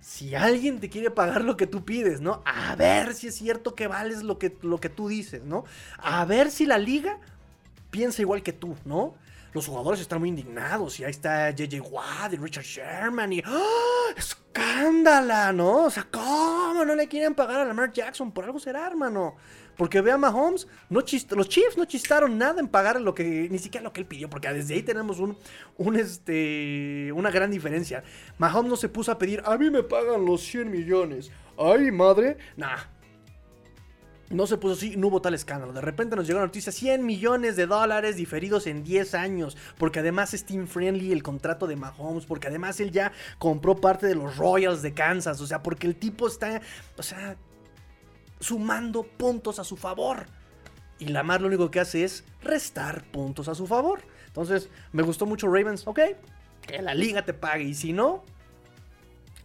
si alguien te quiere pagar lo que tú pides, ¿no? A ver si es cierto que vales lo que, lo que tú dices, ¿no? A ver si la liga piensa igual que tú, ¿no? Los jugadores están muy indignados y ahí está JJ Watt y Richard Sherman y ¡Oh! ¡Escándala! ¿No? O sea, ¿cómo no le quieren pagar a Lamar Jackson? Por algo será, hermano. Porque vea Mahomes, no los Chiefs no chistaron nada en pagar lo que, ni siquiera lo que él pidió, porque desde ahí tenemos un, un este, una gran diferencia. Mahomes no se puso a pedir, a mí me pagan los 100 millones. Ay, madre. Nah, no se puso así, no hubo tal escándalo. De repente nos llegó la noticia: 100 millones de dólares diferidos en 10 años. Porque además es team friendly el contrato de Mahomes. Porque además él ya compró parte de los Royals de Kansas. O sea, porque el tipo está. O sea, sumando puntos a su favor. Y Lamar lo único que hace es restar puntos a su favor. Entonces, me gustó mucho Ravens. Ok, que la liga te pague. Y si no,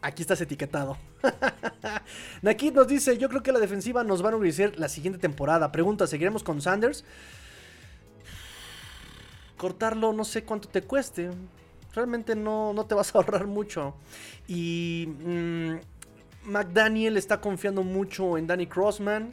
aquí estás etiquetado. Nakit nos dice: Yo creo que la defensiva nos va a enorgullecer la siguiente temporada. Pregunta: ¿seguiremos con Sanders? Cortarlo no sé cuánto te cueste. Realmente no, no te vas a ahorrar mucho. Y. Mm, McDaniel está confiando mucho en Danny Crossman.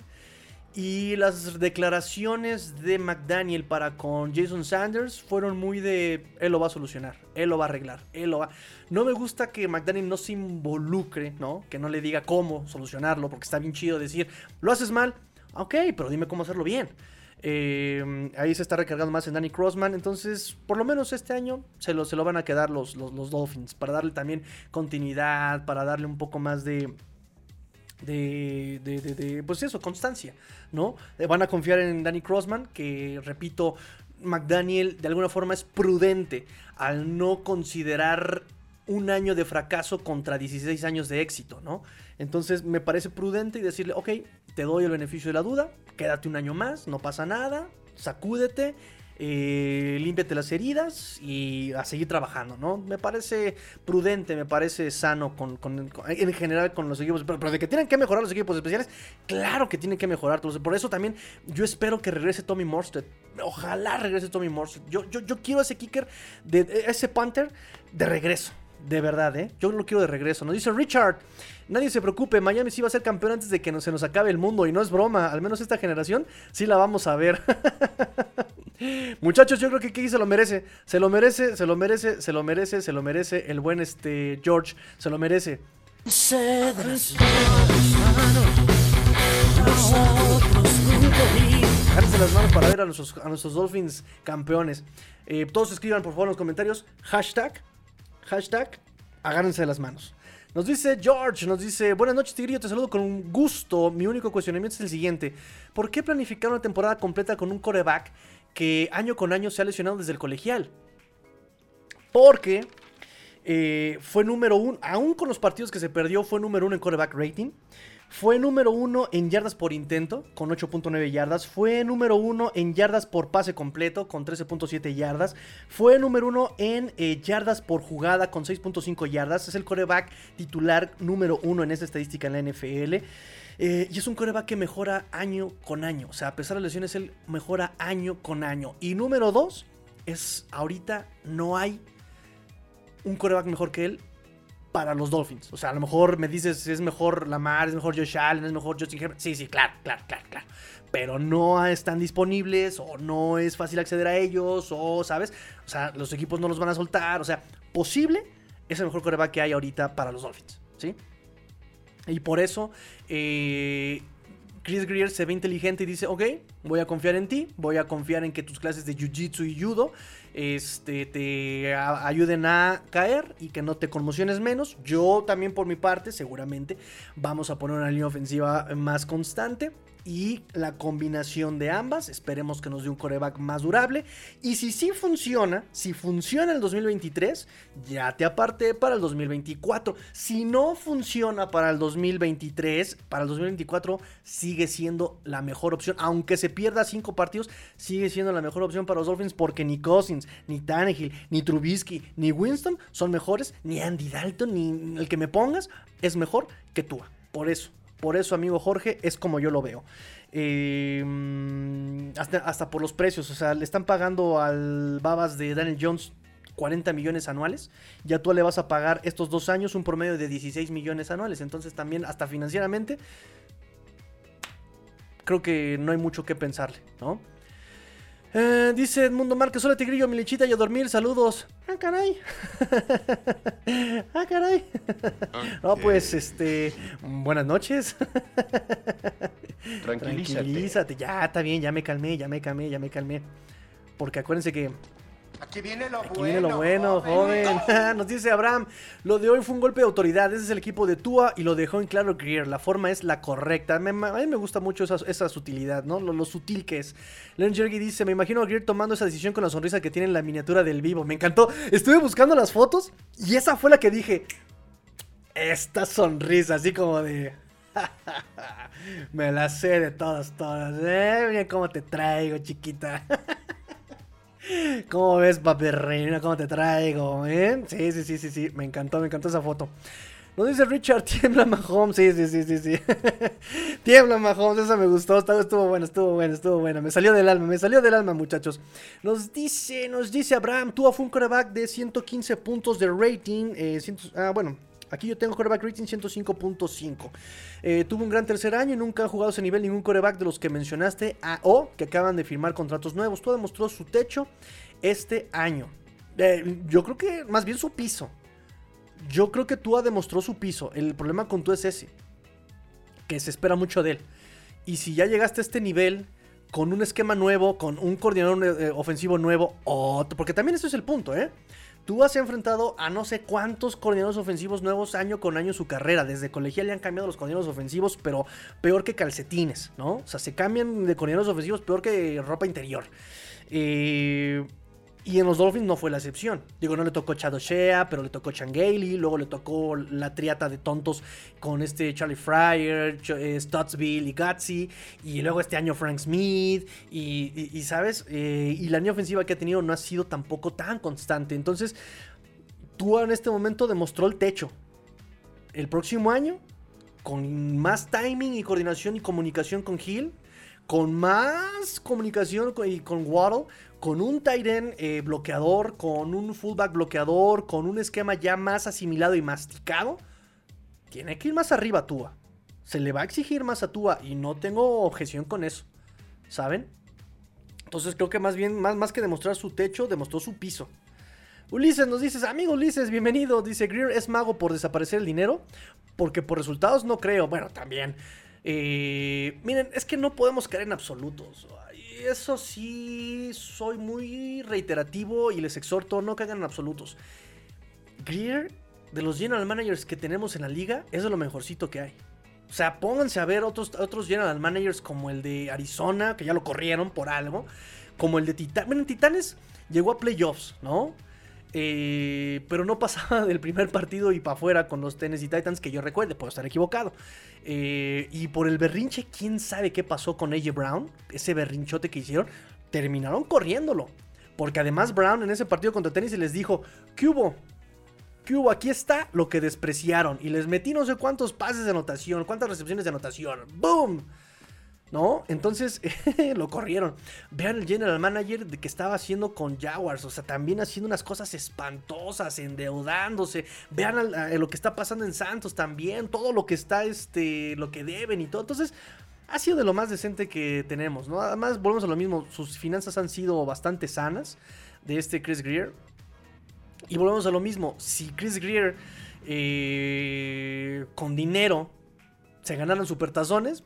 Y las declaraciones de McDaniel para con Jason Sanders fueron muy de él lo va a solucionar, él lo va a arreglar, él lo va. No me gusta que McDaniel no se involucre, ¿no? Que no le diga cómo solucionarlo, porque está bien chido decir, lo haces mal, ok, pero dime cómo hacerlo bien. Eh, ahí se está recargando más en Danny Crossman. Entonces, por lo menos este año se lo, se lo van a quedar los, los, Dolphins. Para darle también continuidad, para darle un poco más de, de, de, de, pues eso, constancia, ¿no? Eh, van a confiar en Danny Crossman, que repito, McDaniel de alguna forma es prudente al no considerar un año de fracaso contra 16 años de éxito, ¿no? Entonces me parece prudente y decirle, ok, te doy el beneficio de la duda, quédate un año más, no pasa nada, sacúdete, eh, límpiate las heridas y a seguir trabajando, ¿no? Me parece prudente, me parece sano con, en general con los equipos, pero, de que tienen que mejorar los equipos especiales, claro que tienen que mejorar. Por eso también yo espero que regrese Tommy Morstead. Ojalá regrese Tommy Morstead. Yo, yo, yo quiero ese kicker, de, ese punter de regreso. De verdad, ¿eh? Yo lo quiero de regreso. Nos dice Richard. Nadie se preocupe, Miami sí va a ser campeón antes de que se nos acabe el mundo. Y no es broma, al menos esta generación sí la vamos a ver. Muchachos, yo creo que Kiki se lo merece. Se lo merece, se lo merece, se lo merece, se lo merece. El buen este George se lo merece. Agárrense las manos para ver a nuestros, a nuestros Dolphins campeones. Eh, todos escriban por favor en los comentarios. Hashtag Hashtag, agárrense las manos. Nos dice George, nos dice, buenas noches Tigrillo, te saludo con un gusto. Mi único cuestionamiento es el siguiente. ¿Por qué planificar una temporada completa con un coreback que año con año se ha lesionado desde el colegial? Porque eh, fue número uno, aún con los partidos que se perdió, fue número uno en coreback rating. Fue número uno en yardas por intento, con 8.9 yardas. Fue número uno en yardas por pase completo, con 13.7 yardas. Fue número uno en eh, yardas por jugada, con 6.5 yardas. Es el coreback titular número uno en esta estadística en la NFL. Eh, y es un coreback que mejora año con año. O sea, a pesar de las lesiones, él mejora año con año. Y número dos, es ahorita no hay un coreback mejor que él para los Dolphins. O sea, a lo mejor me dices, es mejor Lamar, es mejor Josh Allen, es mejor Justin Herbert. Sí, sí, claro, claro, claro, claro. Pero no están disponibles o no es fácil acceder a ellos o, ¿sabes? O sea, los equipos no los van a soltar. O sea, posible es el mejor coreback que hay ahorita para los Dolphins, ¿sí? Y por eso eh, Chris Greer se ve inteligente y dice, ok, voy a confiar en ti, voy a confiar en que tus clases de Jiu-Jitsu y Judo este, te ayuden a caer y que no te conmociones menos. Yo también por mi parte, seguramente, vamos a poner una línea ofensiva más constante y la combinación de ambas, esperemos que nos dé un coreback más durable. Y si sí funciona, si funciona el 2023, ya te aparté para el 2024. Si no funciona para el 2023, para el 2024 sigue siendo la mejor opción. Aunque se pierda cinco partidos, sigue siendo la mejor opción para los Dolphins porque ni Cousins, ni Tannehill, ni Trubisky, ni Winston son mejores, ni Andy Dalton, ni el que me pongas es mejor que tú. Por eso. Por eso, amigo Jorge, es como yo lo veo. Em, hasta, por los precios, o sea, le están pagando al Babas de Daniel Jones 40 millones anuales. Ya tú le vas a pagar estos dos años un promedio de 16 millones anuales. Entonces también, hasta financieramente, creo que no hay mucho que pensarle, ¿no? Eh, dice Edmundo Márquez, hola Tigrillo, mi lechita y a dormir, saludos. Ah, caray. ah, caray. No, pues, este, buenas noches. Tranquilízate. Tranquilízate, ya, está bien, ya me calmé, ya me calmé, ya me calmé. Porque acuérdense que Aquí viene lo Aquí bueno. viene lo bueno, joven. Nos dice Abraham, lo de hoy fue un golpe de autoridad. Ese es el equipo de Tua y lo dejó en claro Greer. La forma es la correcta. A mí me gusta mucho esa, esa sutilidad, ¿no? Lo, lo sutil que es. Len Jergy dice, me imagino a Greer tomando esa decisión con la sonrisa que tiene en la miniatura del vivo. Me encantó. Estuve buscando las fotos y esa fue la que dije. Esta sonrisa, así como de... me la sé de todas, todas. Eh, mira cómo te traigo, chiquita. ¿Cómo ves, papi reina? ¿Cómo te traigo? ¿Eh? Sí, sí, sí, sí, sí. Me encantó, me encantó esa foto. Nos dice Richard, tiembla Mahomes. Sí, sí, sí, sí, sí. tiembla Mahomes, esa me gustó. Estuvo, buena, estuvo buena, estuvo buena. Me salió del alma, me salió del alma, muchachos. Nos dice, nos dice Abraham, Tua fue un quarterback de 115 puntos de rating. eh, 100 ah, bueno, Aquí yo tengo quarterback rating 105.5. Eh, tuvo un gran tercer año y nunca ha jugado ese nivel ningún quarterback de los que mencionaste a, o que acaban de firmar contratos nuevos. Todo demostró su techo este año. Eh, yo creo que más bien su piso. Yo creo que Tua demostró su piso. El problema con Tua es ese. Que se espera mucho de él. Y si ya llegaste a este nivel con un esquema nuevo, con un coordinador eh, ofensivo nuevo, otro, porque también eso es el punto, ¿eh? Tú has enfrentado a no sé cuántos coordinadores ofensivos nuevos año con año su carrera. Desde colegial le han cambiado los coordinadores ofensivos, pero peor que calcetines, ¿no? O sea, se cambian de coordinadores ofensivos peor que ropa interior. Eh, y en los Dolphins no fue la excepción. Digo, no le tocó Chad Shea, pero le tocó Changeli. Luego le tocó la triata de tontos con este Charlie Fryer, eh, Stuttsville y Gutsy. Y luego este año Frank Smith. Y, ¿sabes? Eh, y la línea ofensiva que ha tenido no ha sido tampoco tan constante. Entonces, Tua en este momento demostró el techo. El próximo año, con más timing y coordinación y comunicación con Hill, con más comunicación y con Waddle, con un end eh, bloqueador, con un fullback bloqueador, con un esquema ya más asimilado y masticado, tiene que ir más arriba Tua. Se le va a exigir más a Tua y no tengo objeción con eso, ¿saben? Entonces creo que más bien, más, más que demostrar su techo, demostró su piso. Ulises nos dices, amigo Ulises, bienvenido. Dice, Greer es mago por desaparecer el dinero, porque por resultados no creo. Bueno, también. Eh, miren, es que no podemos caer en absolutos. Eso sí, soy muy reiterativo y les exhorto, no caigan en absolutos. Greer, de los general managers que tenemos en la liga, es de lo mejorcito que hay. O sea, pónganse a ver otros, otros general managers como el de Arizona, que ya lo corrieron por algo. Como el de Titanes. Bueno, Titanes llegó a playoffs, ¿no? Eh, pero no pasaba del primer partido y para afuera con los Tennessee Titans que yo recuerde, puedo estar equivocado. Eh, y por el berrinche, quién sabe qué pasó con AJ Brown, ese berrinchote que hicieron, terminaron corriéndolo. Porque además Brown en ese partido contra Tennessee les dijo, ¿qué hubo? ¿Qué hubo? Aquí está lo que despreciaron. Y les metí no sé cuántos pases de anotación, cuántas recepciones de anotación. ¡Boom! ¿No? Entonces lo corrieron. Vean el general manager de que estaba haciendo con Jaguars. O sea, también haciendo unas cosas espantosas, endeudándose. Vean lo que está pasando en Santos también. Todo lo que está, este, lo que deben y todo. Entonces, ha sido de lo más decente que tenemos, ¿no? Además, volvemos a lo mismo. Sus finanzas han sido bastante sanas de este Chris Greer. Y volvemos a lo mismo. Si Chris Greer eh, con dinero se ganaran supertazones,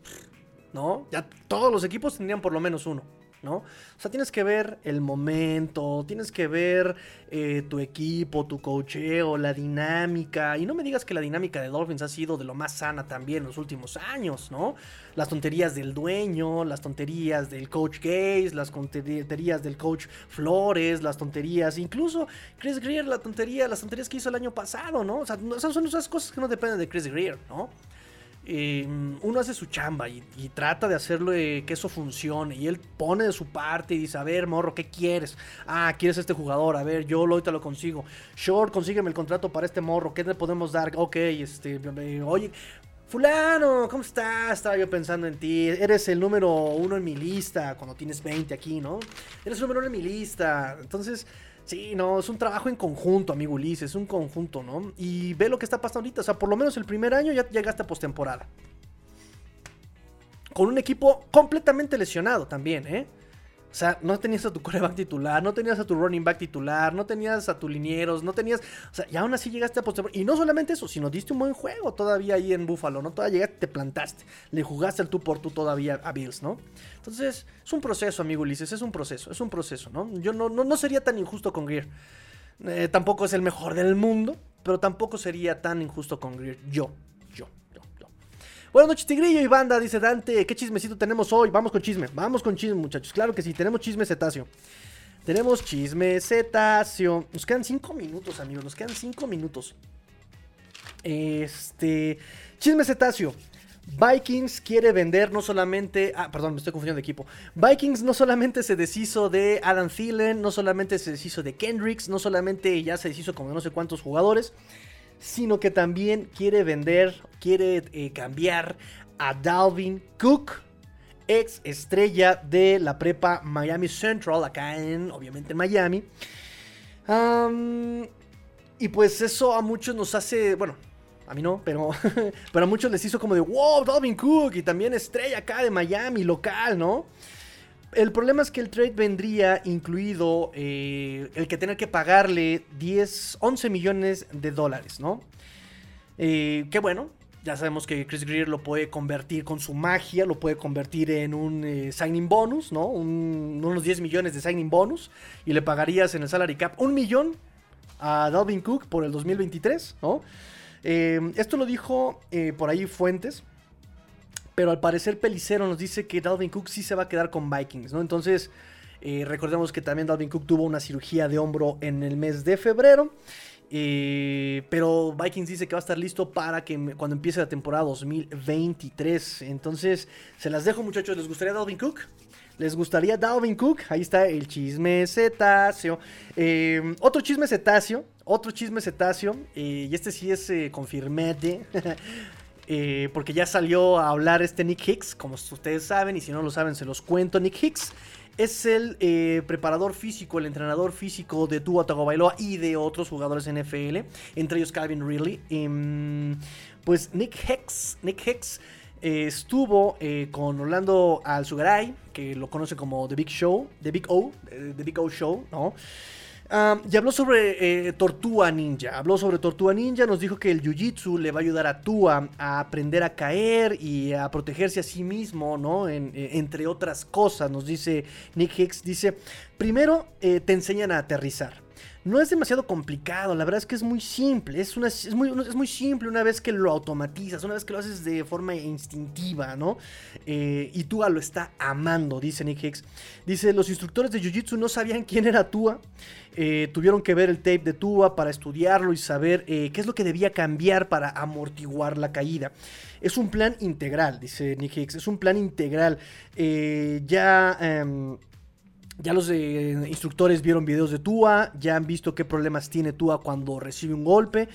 ¿no? Ya todos los equipos tendrían por lo menos uno. ¿no? O sea, tienes que ver el momento, tienes que ver eh, tu equipo, tu cocheo, la dinámica. Y no me digas que la dinámica de Dolphins ha sido de lo más sana también en los últimos años, ¿no? Las tonterías del dueño, las tonterías del coach Gaze, las tonterías del coach Flores, las tonterías, incluso Chris Greer, la tontería, las tonterías que hizo el año pasado, ¿no? O sea, son esas cosas que no dependen de Chris Greer, ¿no? Em, uno hace su chamba y, trata de hacerlo que eso funcione. Y él pone de su parte y dice, a ver, morro, ¿qué quieres? Ah, ¿quieres este jugador? A ver, yo ahorita lo consigo. Short, consígueme el contrato para este morro. ¿Qué te podemos dar? Ok, este, oye, fulano, ¿cómo estás? Estaba yo pensando en ti. Eres el número uno en mi lista cuando tienes 20 aquí, ¿no? Eres el número uno en mi lista. Entonces... Sí, no, es un trabajo en conjunto, amigo Ulises, es un conjunto, ¿no? Y ve lo que está pasando ahorita, o sea, por lo menos el primer año ya llegaste a postemporada. Con un equipo completamente lesionado también, ¿eh? O sea, no tenías a tu coreback titular, no tenías a tu running back titular, no tenías a tu linieros, no tenías. O sea, y aún así llegaste a postemporada. Y no solamente eso, sino diste un buen juego todavía ahí en Buffalo, ¿no? Todavía llegaste, te plantaste. Le jugaste el tú por tú todavía a Bills, ¿no? Entonces, es un proceso, amigo Ulises, es un proceso, es un proceso, ¿no? Yo no, no, sería tan injusto con Greer. Eh, tampoco es el mejor del mundo, pero tampoco sería tan injusto con Greer. Yo, Buenas noches, Tigrillo y banda, dice Dante. ¿Qué chismecito tenemos hoy? Vamos con chisme, vamos con chisme, muchachos. Claro que sí, tenemos chisme cetáceo. Tenemos chisme cetáceo. Nos quedan cinco minutos, amigos, nos quedan cinco minutos. Este. Chisme cetáceo. Vikings quiere vender no solamente. Ah, perdón, me estoy confundiendo de equipo. Vikings no solamente se deshizo de Adam Thielen, no solamente se deshizo de Kendricks, no solamente ya se deshizo como no sé cuántos jugadores sino que también quiere vender, quiere eh, cambiar a Dalvin Cook, ex estrella de la prepa Miami Central, acá en, obviamente en Miami. y pues eso a muchos nos hace, bueno, a mí no, pero, pero a muchos les hizo como de, wow, Dalvin Cook y también estrella acá de Miami, local, ¿no? El problema es que el trade vendría incluido eh, el que tener que pagarle 10, 11 millones de dólares, ¿no? Eh, qué bueno, ya sabemos que Chris Greer lo puede convertir con su magia, lo puede convertir en un eh, signing bonus, ¿no? unos 10 millones de signing bonus y le pagarías en el salary cap un millón a Dalvin Cook por el 2023, ¿no? esto lo dijo por ahí Fuentes pero al parecer Pelicero nos dice que Dalvin Cook sí se va a quedar con Vikings, ¿no? Entonces, eh, recordemos que también Dalvin Cook tuvo una cirugía de hombro en el mes de febrero. Eh, pero Vikings dice que va a estar listo para que cuando empiece la temporada 2023. Entonces, se las dejo, muchachos. ¿Les gustaría Dalvin Cook? ¿Les gustaría Dalvin Cook? Ahí está el chisme cetáceo. Eh, otro chisme cetáceo. Otro chisme cetáceo. y este sí es confirmete. Eh, porque ya salió a hablar este Nick Hicks, como ustedes saben, y si no lo saben se los cuento, Nick Hicks es el eh, preparador físico, el entrenador físico de Tua Tagovailoa y de otros jugadores NFL, entre ellos Calvin Ridley. Em, pues Nick Hicks, Nick Hicks eh, estuvo con Orlando Alzugaray, que lo conoce como The Big Show, The Big O, The Big O Show, ¿no? Y habló sobre eh, Tortuga Ninja. Habló sobre Tortuga Ninja. Nos dijo que el Jiu-Jitsu le va a ayudar a Tua a aprender a caer y a protegerse a sí mismo, ¿no? Eh, entre otras cosas, nos dice Nick Hicks. Dice: Primero eh, te enseñan a aterrizar no es demasiado complicado, la verdad es que es muy simple, es, muy, simple una vez que lo automatizas, una vez que lo haces de forma instintiva, ¿no? Eh, y Tua lo está amando, dice Nick Hicks. Dice, los instructores de Jiu-Jitsu no sabían quién era Tua, eh, tuvieron que ver el tape de Tua para estudiarlo y saber eh, qué es lo que debía cambiar para amortiguar la caída. Es un plan integral, dice Nick Hicks, es un plan integral. ya... Ya los eh, instructores vieron videos de Tua, ya han visto qué problemas tiene Tua cuando recibe un golpe.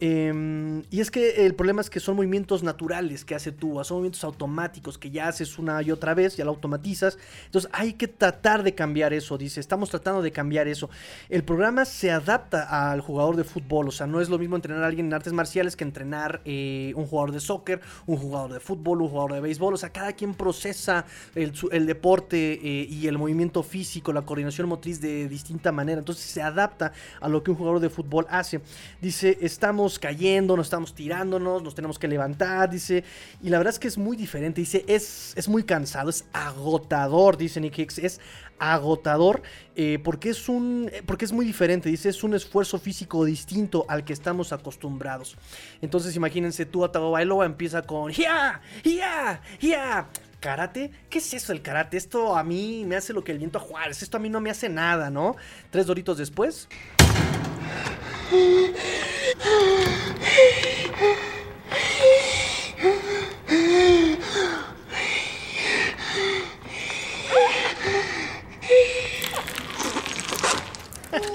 Em, y es que el problema es que son movimientos naturales que hace tú, son movimientos automáticos que ya haces una y otra vez, ya lo automatizas. Entonces hay que tratar de cambiar eso, dice, estamos tratando de cambiar eso. El programa se adapta al jugador de fútbol, o sea, no es lo mismo entrenar a alguien en artes marciales que entrenar eh, un jugador de soccer, un jugador de fútbol, un jugador de béisbol, o sea, cada quien procesa el, deporte eh, y el movimiento físico, la coordinación motriz de distinta manera, entonces se adapta a lo que un jugador de fútbol hace. Dice, estamos cayendo, nos estamos tirándonos, nos tenemos que levantar, dice. Y la verdad es que es muy diferente, dice, es, es muy cansado, es agotador, dice Nick Hicks, es agotador eh, porque, es un, eh, porque es muy diferente, dice, es un esfuerzo físico distinto al que estamos acostumbrados. Entonces imagínense, tú a Bailoa empieza con ¡Ya! ¡Ya! ¡Ya! ¿Karate? ¿Qué es eso el karate? Esto a mí me hace lo que el viento a Juárez. Esto a mí no me hace nada, ¿no? Tres doritos después.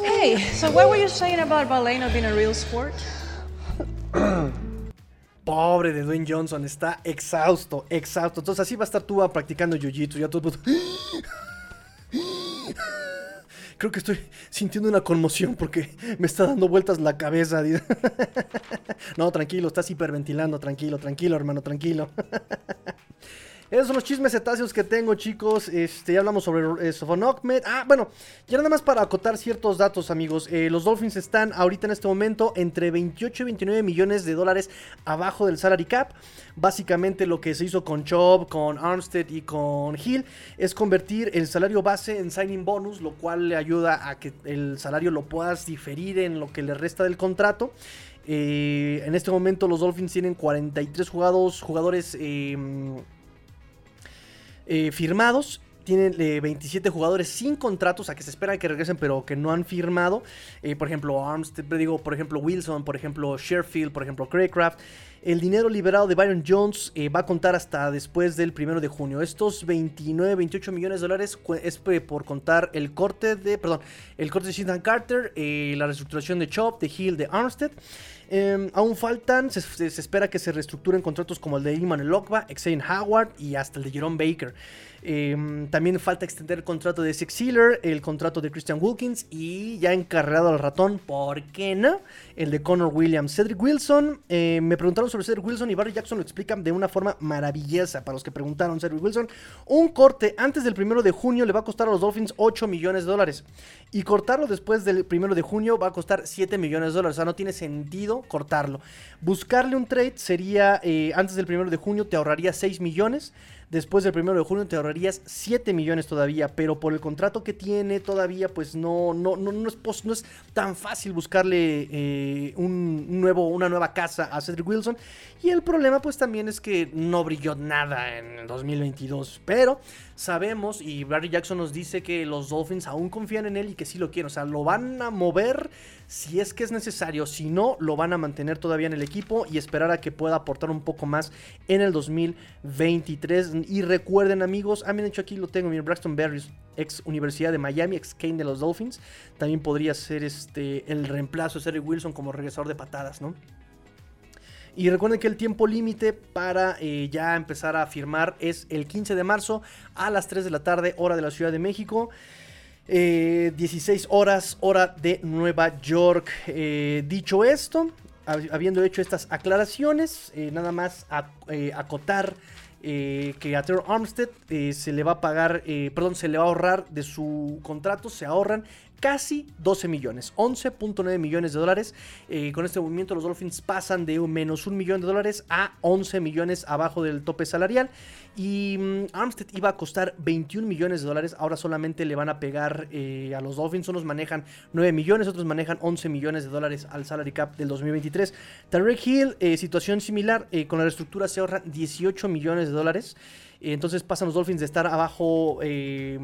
Hey, so what were you saying about ballet not being a real sport? Pobre de Dwayne Johnson, está exhausto, exhausto. Entonces así va a estar tú practicando jiu-jitsu. Ya todo Creo que estoy sintiendo una conmoción porque me está dando vueltas la cabeza. no, tranquilo, estás hiperventilando. Tranquilo, tranquilo, hermano, tranquilo. Esos son los chismes cetáceos que tengo, chicos. Este, ya hablamos sobre eh, Ah, bueno, ya nada más para acotar ciertos datos, amigos. Eh, los Dolphins están ahorita en este momento entre 28 y 29 millones de dólares abajo del salary cap. Básicamente lo que se hizo con Chubb, con Armstead y con Hill es convertir el salario base en signing bonus, lo cual le ayuda a que el salario lo puedas diferir en lo que le resta del contrato. Eh, en este momento los Dolphins tienen 43 jugados, jugadores em, eh, firmados. Tienen 27 jugadores sin contratos, a que se espera que regresen, pero que no han firmado. Eh, por ejemplo, Armstead, digo, por ejemplo, Wilson, por ejemplo, Sherfield, por ejemplo, Craycraft. El dinero liberado de Byron Jones eh, va a contar hasta después del primero de junio. Estos 29, 28 millones de dólares es por contar el corte de, perdón, el corte de Carter, la reestructuración de Chop, de Hill, de Armstead. Em, aún faltan, se, espera que se reestructuren contratos como el de Iman Lokba, Xavier Howard y hasta el de Jerome Baker. Em, también falta extender el contrato de Six Sealer, el contrato de Christian Wilkins y ya encarregado al ratón, ¿por qué no? El de Connor Williams. Cedric Wilson, eh, me preguntaron sobre Cedric Wilson y Barry Jackson lo explican de una forma maravillosa para los que preguntaron. Cedric Wilson, un corte antes del primero de junio le va a costar a los Dolphins 8 millones de dólares y cortarlo después del primero de junio va a costar 7 millones de dólares. O sea, no tiene sentido cortarlo. Buscarle un trade sería eh, antes del primero de junio te ahorraría 6 millones después del primero de junio te ahorrarías 7 millones todavía, pero por el contrato que tiene todavía, pues no, no, no, no, es, no es tan fácil buscarle eh, un nuevo, una nueva casa a Cedric Wilson. Y el problema pues también es que no brilló nada en el 2022, pero sabemos y Barry Jackson nos dice que los Dolphins aún confían en él y que sí lo quieren, o sea, lo van a mover si es que es necesario, si no, lo van a mantener todavía en el equipo y esperar a que pueda aportar un poco más en el 2023. Y recuerden amigos, han hecho aquí lo tengo, miren, Braxton Berries, ex Universidad de Miami, ex Kane de los Dolphins, también podría ser este, el reemplazo de Cedric Wilson como regresador de patadas, ¿no? Y recuerden que el tiempo límite para eh, ya empezar a firmar es el 15 de marzo a las 3 de la tarde, hora de la Ciudad de México. 16 eh, horas, hora de Nueva York. Eh, dicho esto, habiendo hecho estas aclaraciones, nada más acotar que a Terror Armstead se le va a pagar, perdón, se le va a ahorrar de su contrato, se ahorran casi 12 millones, 11.9 millones de dólares. Eh, con este movimiento los Dolphins pasan de un menos un millón de dólares a 11 millones abajo del tope salarial. Y mm, Armstead iba a costar 21 millones de dólares, ahora solamente le van a pegar eh, a los Dolphins, unos manejan 9 millones, otros manejan 11 millones de dólares al salary cap del 2023. Tarek Hill, eh, situación similar, con la reestructura se ahorran 18 millones de dólares. Entonces pasan los Dolphins de estar abajo 11 eh,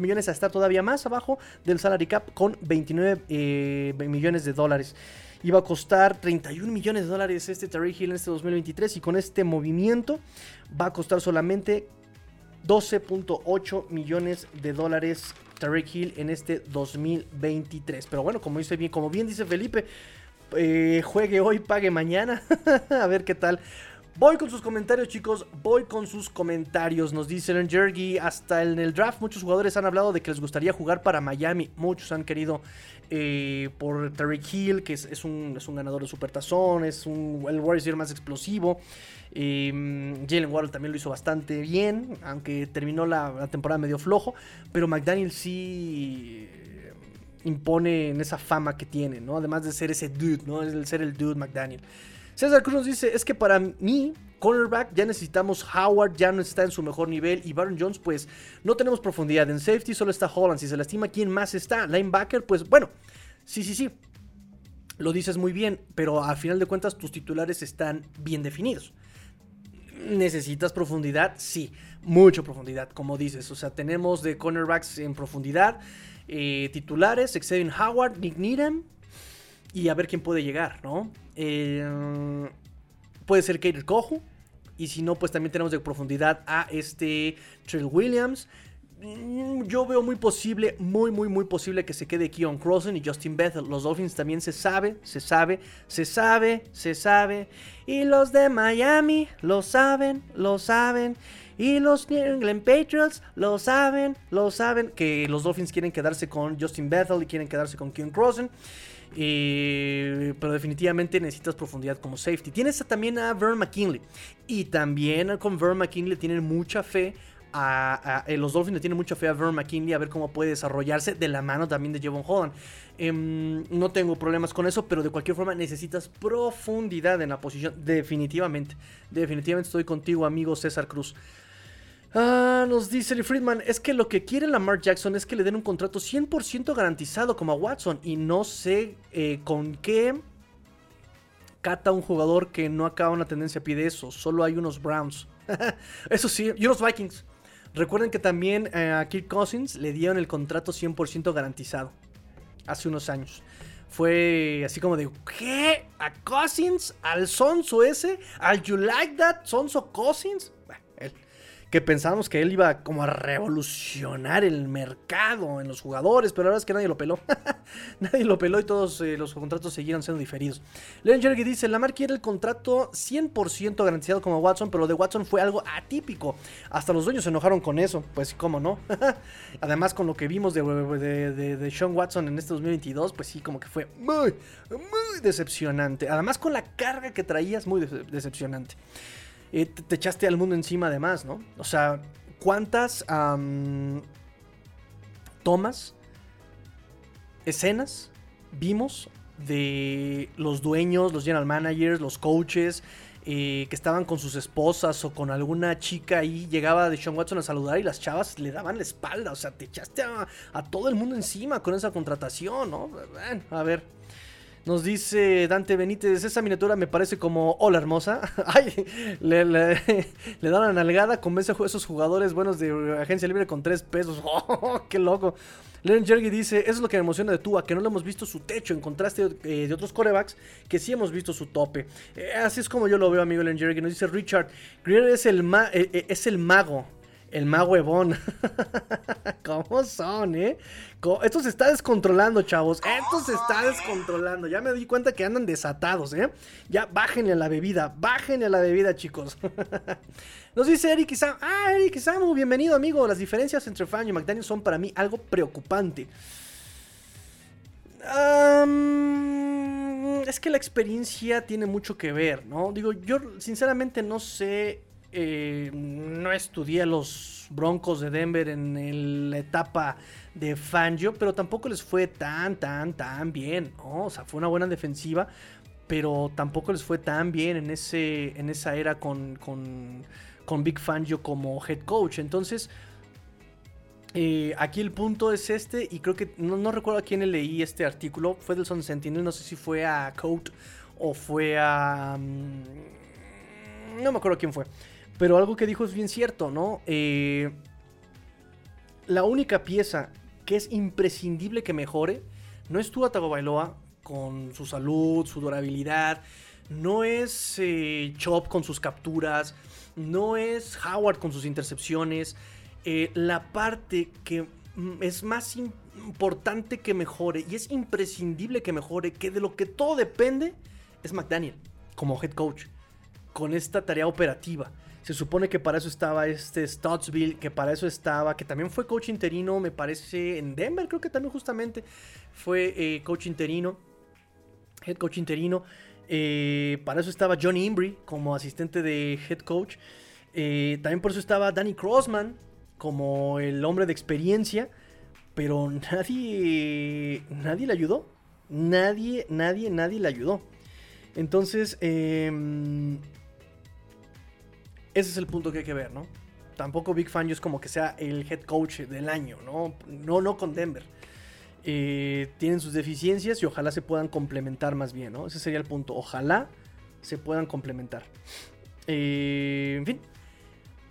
millones a estar todavía más abajo del salary cap con 29 eh, millones de dólares. Iba a costar 31 millones de dólares este Terry Hill en este 2023 y con este movimiento va a costar solamente 12.8 millones de dólares Terry Hill en este 2023. Pero bueno, como dice bien, como bien dice Felipe, eh, juegue hoy, pague mañana. a ver qué tal. Voy con sus comentarios, chicos. Voy con sus comentarios. Nos dice Aaron Jergy. Hasta en el draft, muchos jugadores han hablado de que les gustaría jugar para Miami. Muchos han querido eh, por Tariq Hill, que es, un, ganador de supertazón. Es un, el Warrior más explosivo. Eh, Jalen Waddle también lo hizo bastante bien, aunque terminó la, temporada medio flojo. Pero McDaniel sí impone en esa fama que tiene, ¿no? Además de ser ese dude, ¿no? Es el ser el dude McDaniel. César Cruz nos dice, es que para mí, cornerback, ya necesitamos Howard, ya no está en su mejor nivel, y Baron Jones, pues, no tenemos profundidad. En safety solo está Holland, si se lastima, ¿quién más está? Linebacker, pues, bueno, sí, sí, sí. Lo dices muy bien, pero al final de cuentas tus titulares están bien definidos. ¿Necesitas profundidad? Sí, mucha profundidad, como dices. O sea, tenemos de cornerbacks en profundidad, eh, titulares, Xavier Howard, Nick Needham, y a ver quién puede llegar, ¿no? Eh, puede ser Kater Kohu. Y si no, pues también tenemos de profundidad a este Trill Williams. Mm, Yo veo muy posible, muy, muy, muy posible que se quede Keon Crossen y Justin Bethel. Los Dolphins también se sabe, se sabe, se sabe, se sabe. Y los de Miami lo saben, lo saben. Y los New England Patriots lo saben, lo saben. Que los Dolphins quieren quedarse con Justin Bethel y quieren quedarse con Keon Crossen. Eh, pero definitivamente necesitas profundidad como safety. Tienes también a Vern McKinley. Y también con Vern McKinley tienen mucha fe. A, eh, los Dolphins le tienen mucha fe a Vern McKinley a ver cómo puede desarrollarse de la mano también de Javon Holland. Em, no tengo problemas con eso, pero de cualquier forma necesitas profundidad en la posición. Definitivamente. Definitivamente estoy contigo, amigo César Cruz. Ah, nos dice Lee Friedman, es que lo que quiere Lamar Jackson es que le den un contrato 100% garantizado como a Watson y no sé eh, con qué cata un jugador que no acaba una tendencia pide eso, solo hay unos Browns. eso sí, y unos Vikings. Recuerden que también eh, a Kirk Cousins le dieron el contrato 100% garantizado hace unos años. Fue así como de, ¿qué? ¿A Cousins? ¿Al Sonso ese? ¿Al You Like That? ¿Sonso Cousins? Bueno. Que pensábamos que él iba como a revolucionar el mercado en los jugadores, pero la verdad es que nadie lo peló. nadie lo peló y todos eh, los contratos siguieron siendo diferidos. Leon Jerry dice, Lamar quiere el contrato 100% garantizado como Watson, pero lo de Watson fue algo atípico. Hasta los dueños se enojaron con eso, pues cómo no. Además con lo que vimos de, de, de, Sean Watson en este 2022, pues sí, como que fue muy, muy decepcionante. Además con la carga que traías, muy de- decepcionante. Te, te echaste al mundo encima además, ¿no? O sea, ¿cuántas tomas, escenas vimos de los dueños, los general managers, los coaches eh, que estaban con sus esposas o con alguna chica ahí, llegaba de Sean Watson a saludar y las chavas le daban la espalda, o sea, te echaste a, todo el mundo encima con esa contratación, ¿no? A ver. Nos dice Dante Benítez, esa miniatura me parece como hola hermosa. Ay, le, le, dan la nalgada, convence a esos jugadores buenos de agencia libre con tres pesos. Oh, qué loco. Len Jergy dice, eso es lo que me emociona de Tua, que no le hemos visto su techo, en contraste eh, de otros corebacks que sí hemos visto su tope. Eh, así es como yo lo veo, amigo Len Jergy. Nos dice Richard, Greer es el, eh, es el mago. El mago Ebon. ¿Cómo son, eh? Esto se está descontrolando, chavos. Esto se está descontrolando. Ya me di cuenta que andan desatados, ¿eh? Ya bájenle a la bebida. Bájenle a la bebida, chicos. Nos dice Eric Isamu. Ah, Eric Isamu, bienvenido, amigo. Las diferencias entre Fan y McDaniel son para mí algo preocupante. Es que la experiencia tiene mucho que ver, ¿no? Digo, yo sinceramente no sé, eh, no estudié los Broncos de Denver en la etapa de Fangio, pero tampoco les fue tan, tan, tan bien. O sea, fue una buena defensiva, pero tampoco les fue tan bien en, ese, en esa era con, con, con Big Fangio como head coach. Entonces, eh, aquí el punto es este, y creo que no, recuerdo a quién le leí este artículo. Fue del Sun Sentinel, no sé si fue a Coat o fue a. mm, no me acuerdo quién fue. Pero algo que dijo es bien cierto, ¿no? Eh, la única pieza que es imprescindible que mejore no es Tua Tagovailoa con su salud, su durabilidad. No es eh, Chop con sus capturas. No es Howard con sus intercepciones. Eh, la parte que mm, es más im- importante que mejore y es imprescindible que mejore, que de lo que todo depende, es McDaniel como head coach con esta tarea operativa. Se supone que para eso estaba este Stottsville, que para eso estaba, que también fue coach interino, me parece, en Denver, creo que también justamente fue eh, coach interino, head coach interino. Eh, para eso estaba John Imbri como asistente de head coach. Eh, también por eso estaba Danny Crossman como el hombre de experiencia. pero nadie, nadie le ayudó. Nadie, nadie, nadie le ayudó. Entonces, em, ese es el punto que hay que ver, ¿no? Tampoco Big Fangio es como que sea el head coach del año, ¿no? No, no con Denver. Eh, tienen sus deficiencias y ojalá se puedan complementar más bien, ¿no? Ese sería el punto. Ojalá se puedan complementar. Eh, en fin.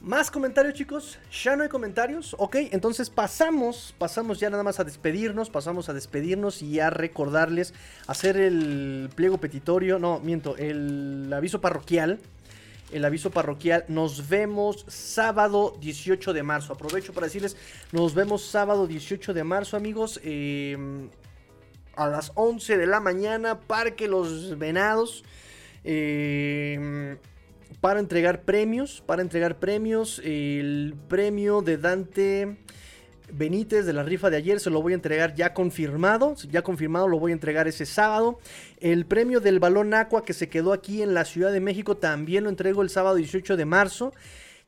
Más comentarios, chicos. Ya no hay comentarios. Ok, entonces pasamos, pasamos ya nada más a despedirnos, pasamos a despedirnos y a recordarles hacer el pliego petitorio, no, miento, el aviso parroquial el aviso parroquial. Nos vemos sábado 18 de marzo. Aprovecho para decirles, nos vemos sábado 18 de marzo, amigos. Em, a las 11 de la mañana, Parque Los Venados. Em, para entregar premios, para entregar premios. El premio de Dante Benítez de la rifa de ayer se lo voy a entregar ya confirmado. Ya confirmado lo voy a entregar ese sábado. El premio del balón Aqua que se quedó aquí en la Ciudad de México también lo entrego el sábado 18 de marzo.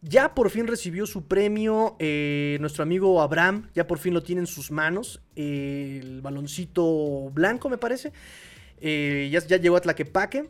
Ya por fin recibió su premio eh, nuestro amigo Abraham. Ya por fin lo tiene en sus manos. el baloncito blanco me parece. Eh, ya, ya llegó a Tlaquepaque.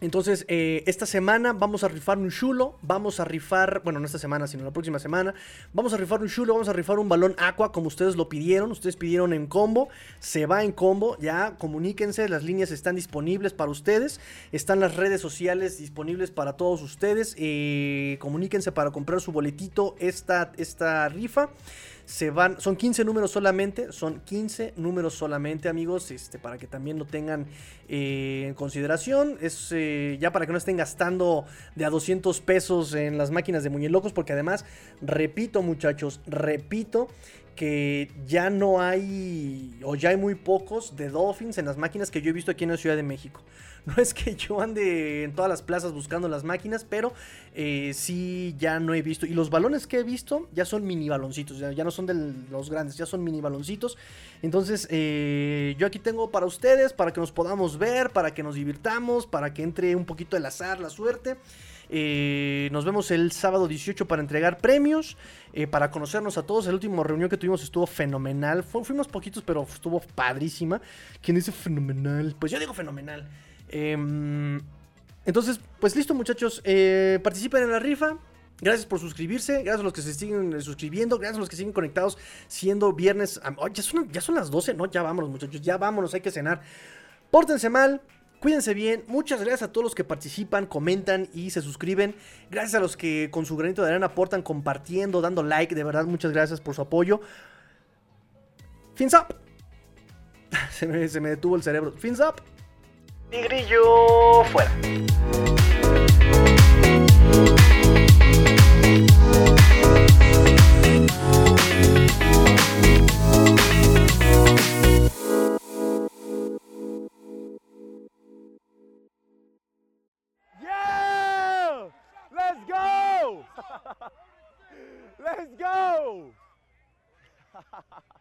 Entonces, eh, esta semana vamos a rifar un chulo, vamos a rifar, bueno, no esta semana, sino la próxima semana, vamos a rifar un chulo, vamos a rifar un balón aqua como ustedes lo pidieron, ustedes pidieron en combo, se va en combo, ya comuníquense, las líneas están disponibles para ustedes, están las redes sociales disponibles para todos ustedes, eh, comuníquense para comprar su boletito esta, esta rifa se van, son 15 números solamente, son 15 números solamente amigos, este, para que también lo tengan eh, en consideración, es eh, ya para que no estén gastando de a 200 pesos en las máquinas de muñelocos, porque además, repito muchachos, repito que ya no hay, o ya hay muy pocos de Dolphins en las máquinas que yo he visto aquí en la Ciudad de México. No es que yo ande en todas las plazas buscando las máquinas, pero eh, sí ya no he visto. Y los balones que he visto ya son mini baloncitos, ya, no son de los grandes, ya son mini baloncitos. Entonces eh, yo aquí tengo para ustedes, para que nos podamos ver, para que nos divirtamos, para que entre un poquito el azar, la suerte. Eh, nos vemos el sábado 18 para entregar premios, para conocernos a todos. El último reunión que tuvimos estuvo fenomenal. fuimos poquitos, pero estuvo padrísima. ¿Quién dice fenomenal? Pues yo digo fenomenal. Em, entonces, pues listo muchachos, eh, participen en la rifa. Gracias por suscribirse, gracias a los que se siguen suscribiendo, gracias a los que siguen conectados siendo viernes. ya, son, ya son las 12, no, ya vámonos muchachos, ya vámonos, hay que cenar. Pórtense mal, Cuídense bien, muchas gracias a todos los que participan, comentan y se suscriben. Gracias a los que con su granito de arena aportan compartiendo, dando like. De verdad, muchas gracias por su apoyo. Fins up. Se me, detuvo el cerebro. Fins up. Tigrillo fuera. Let's go!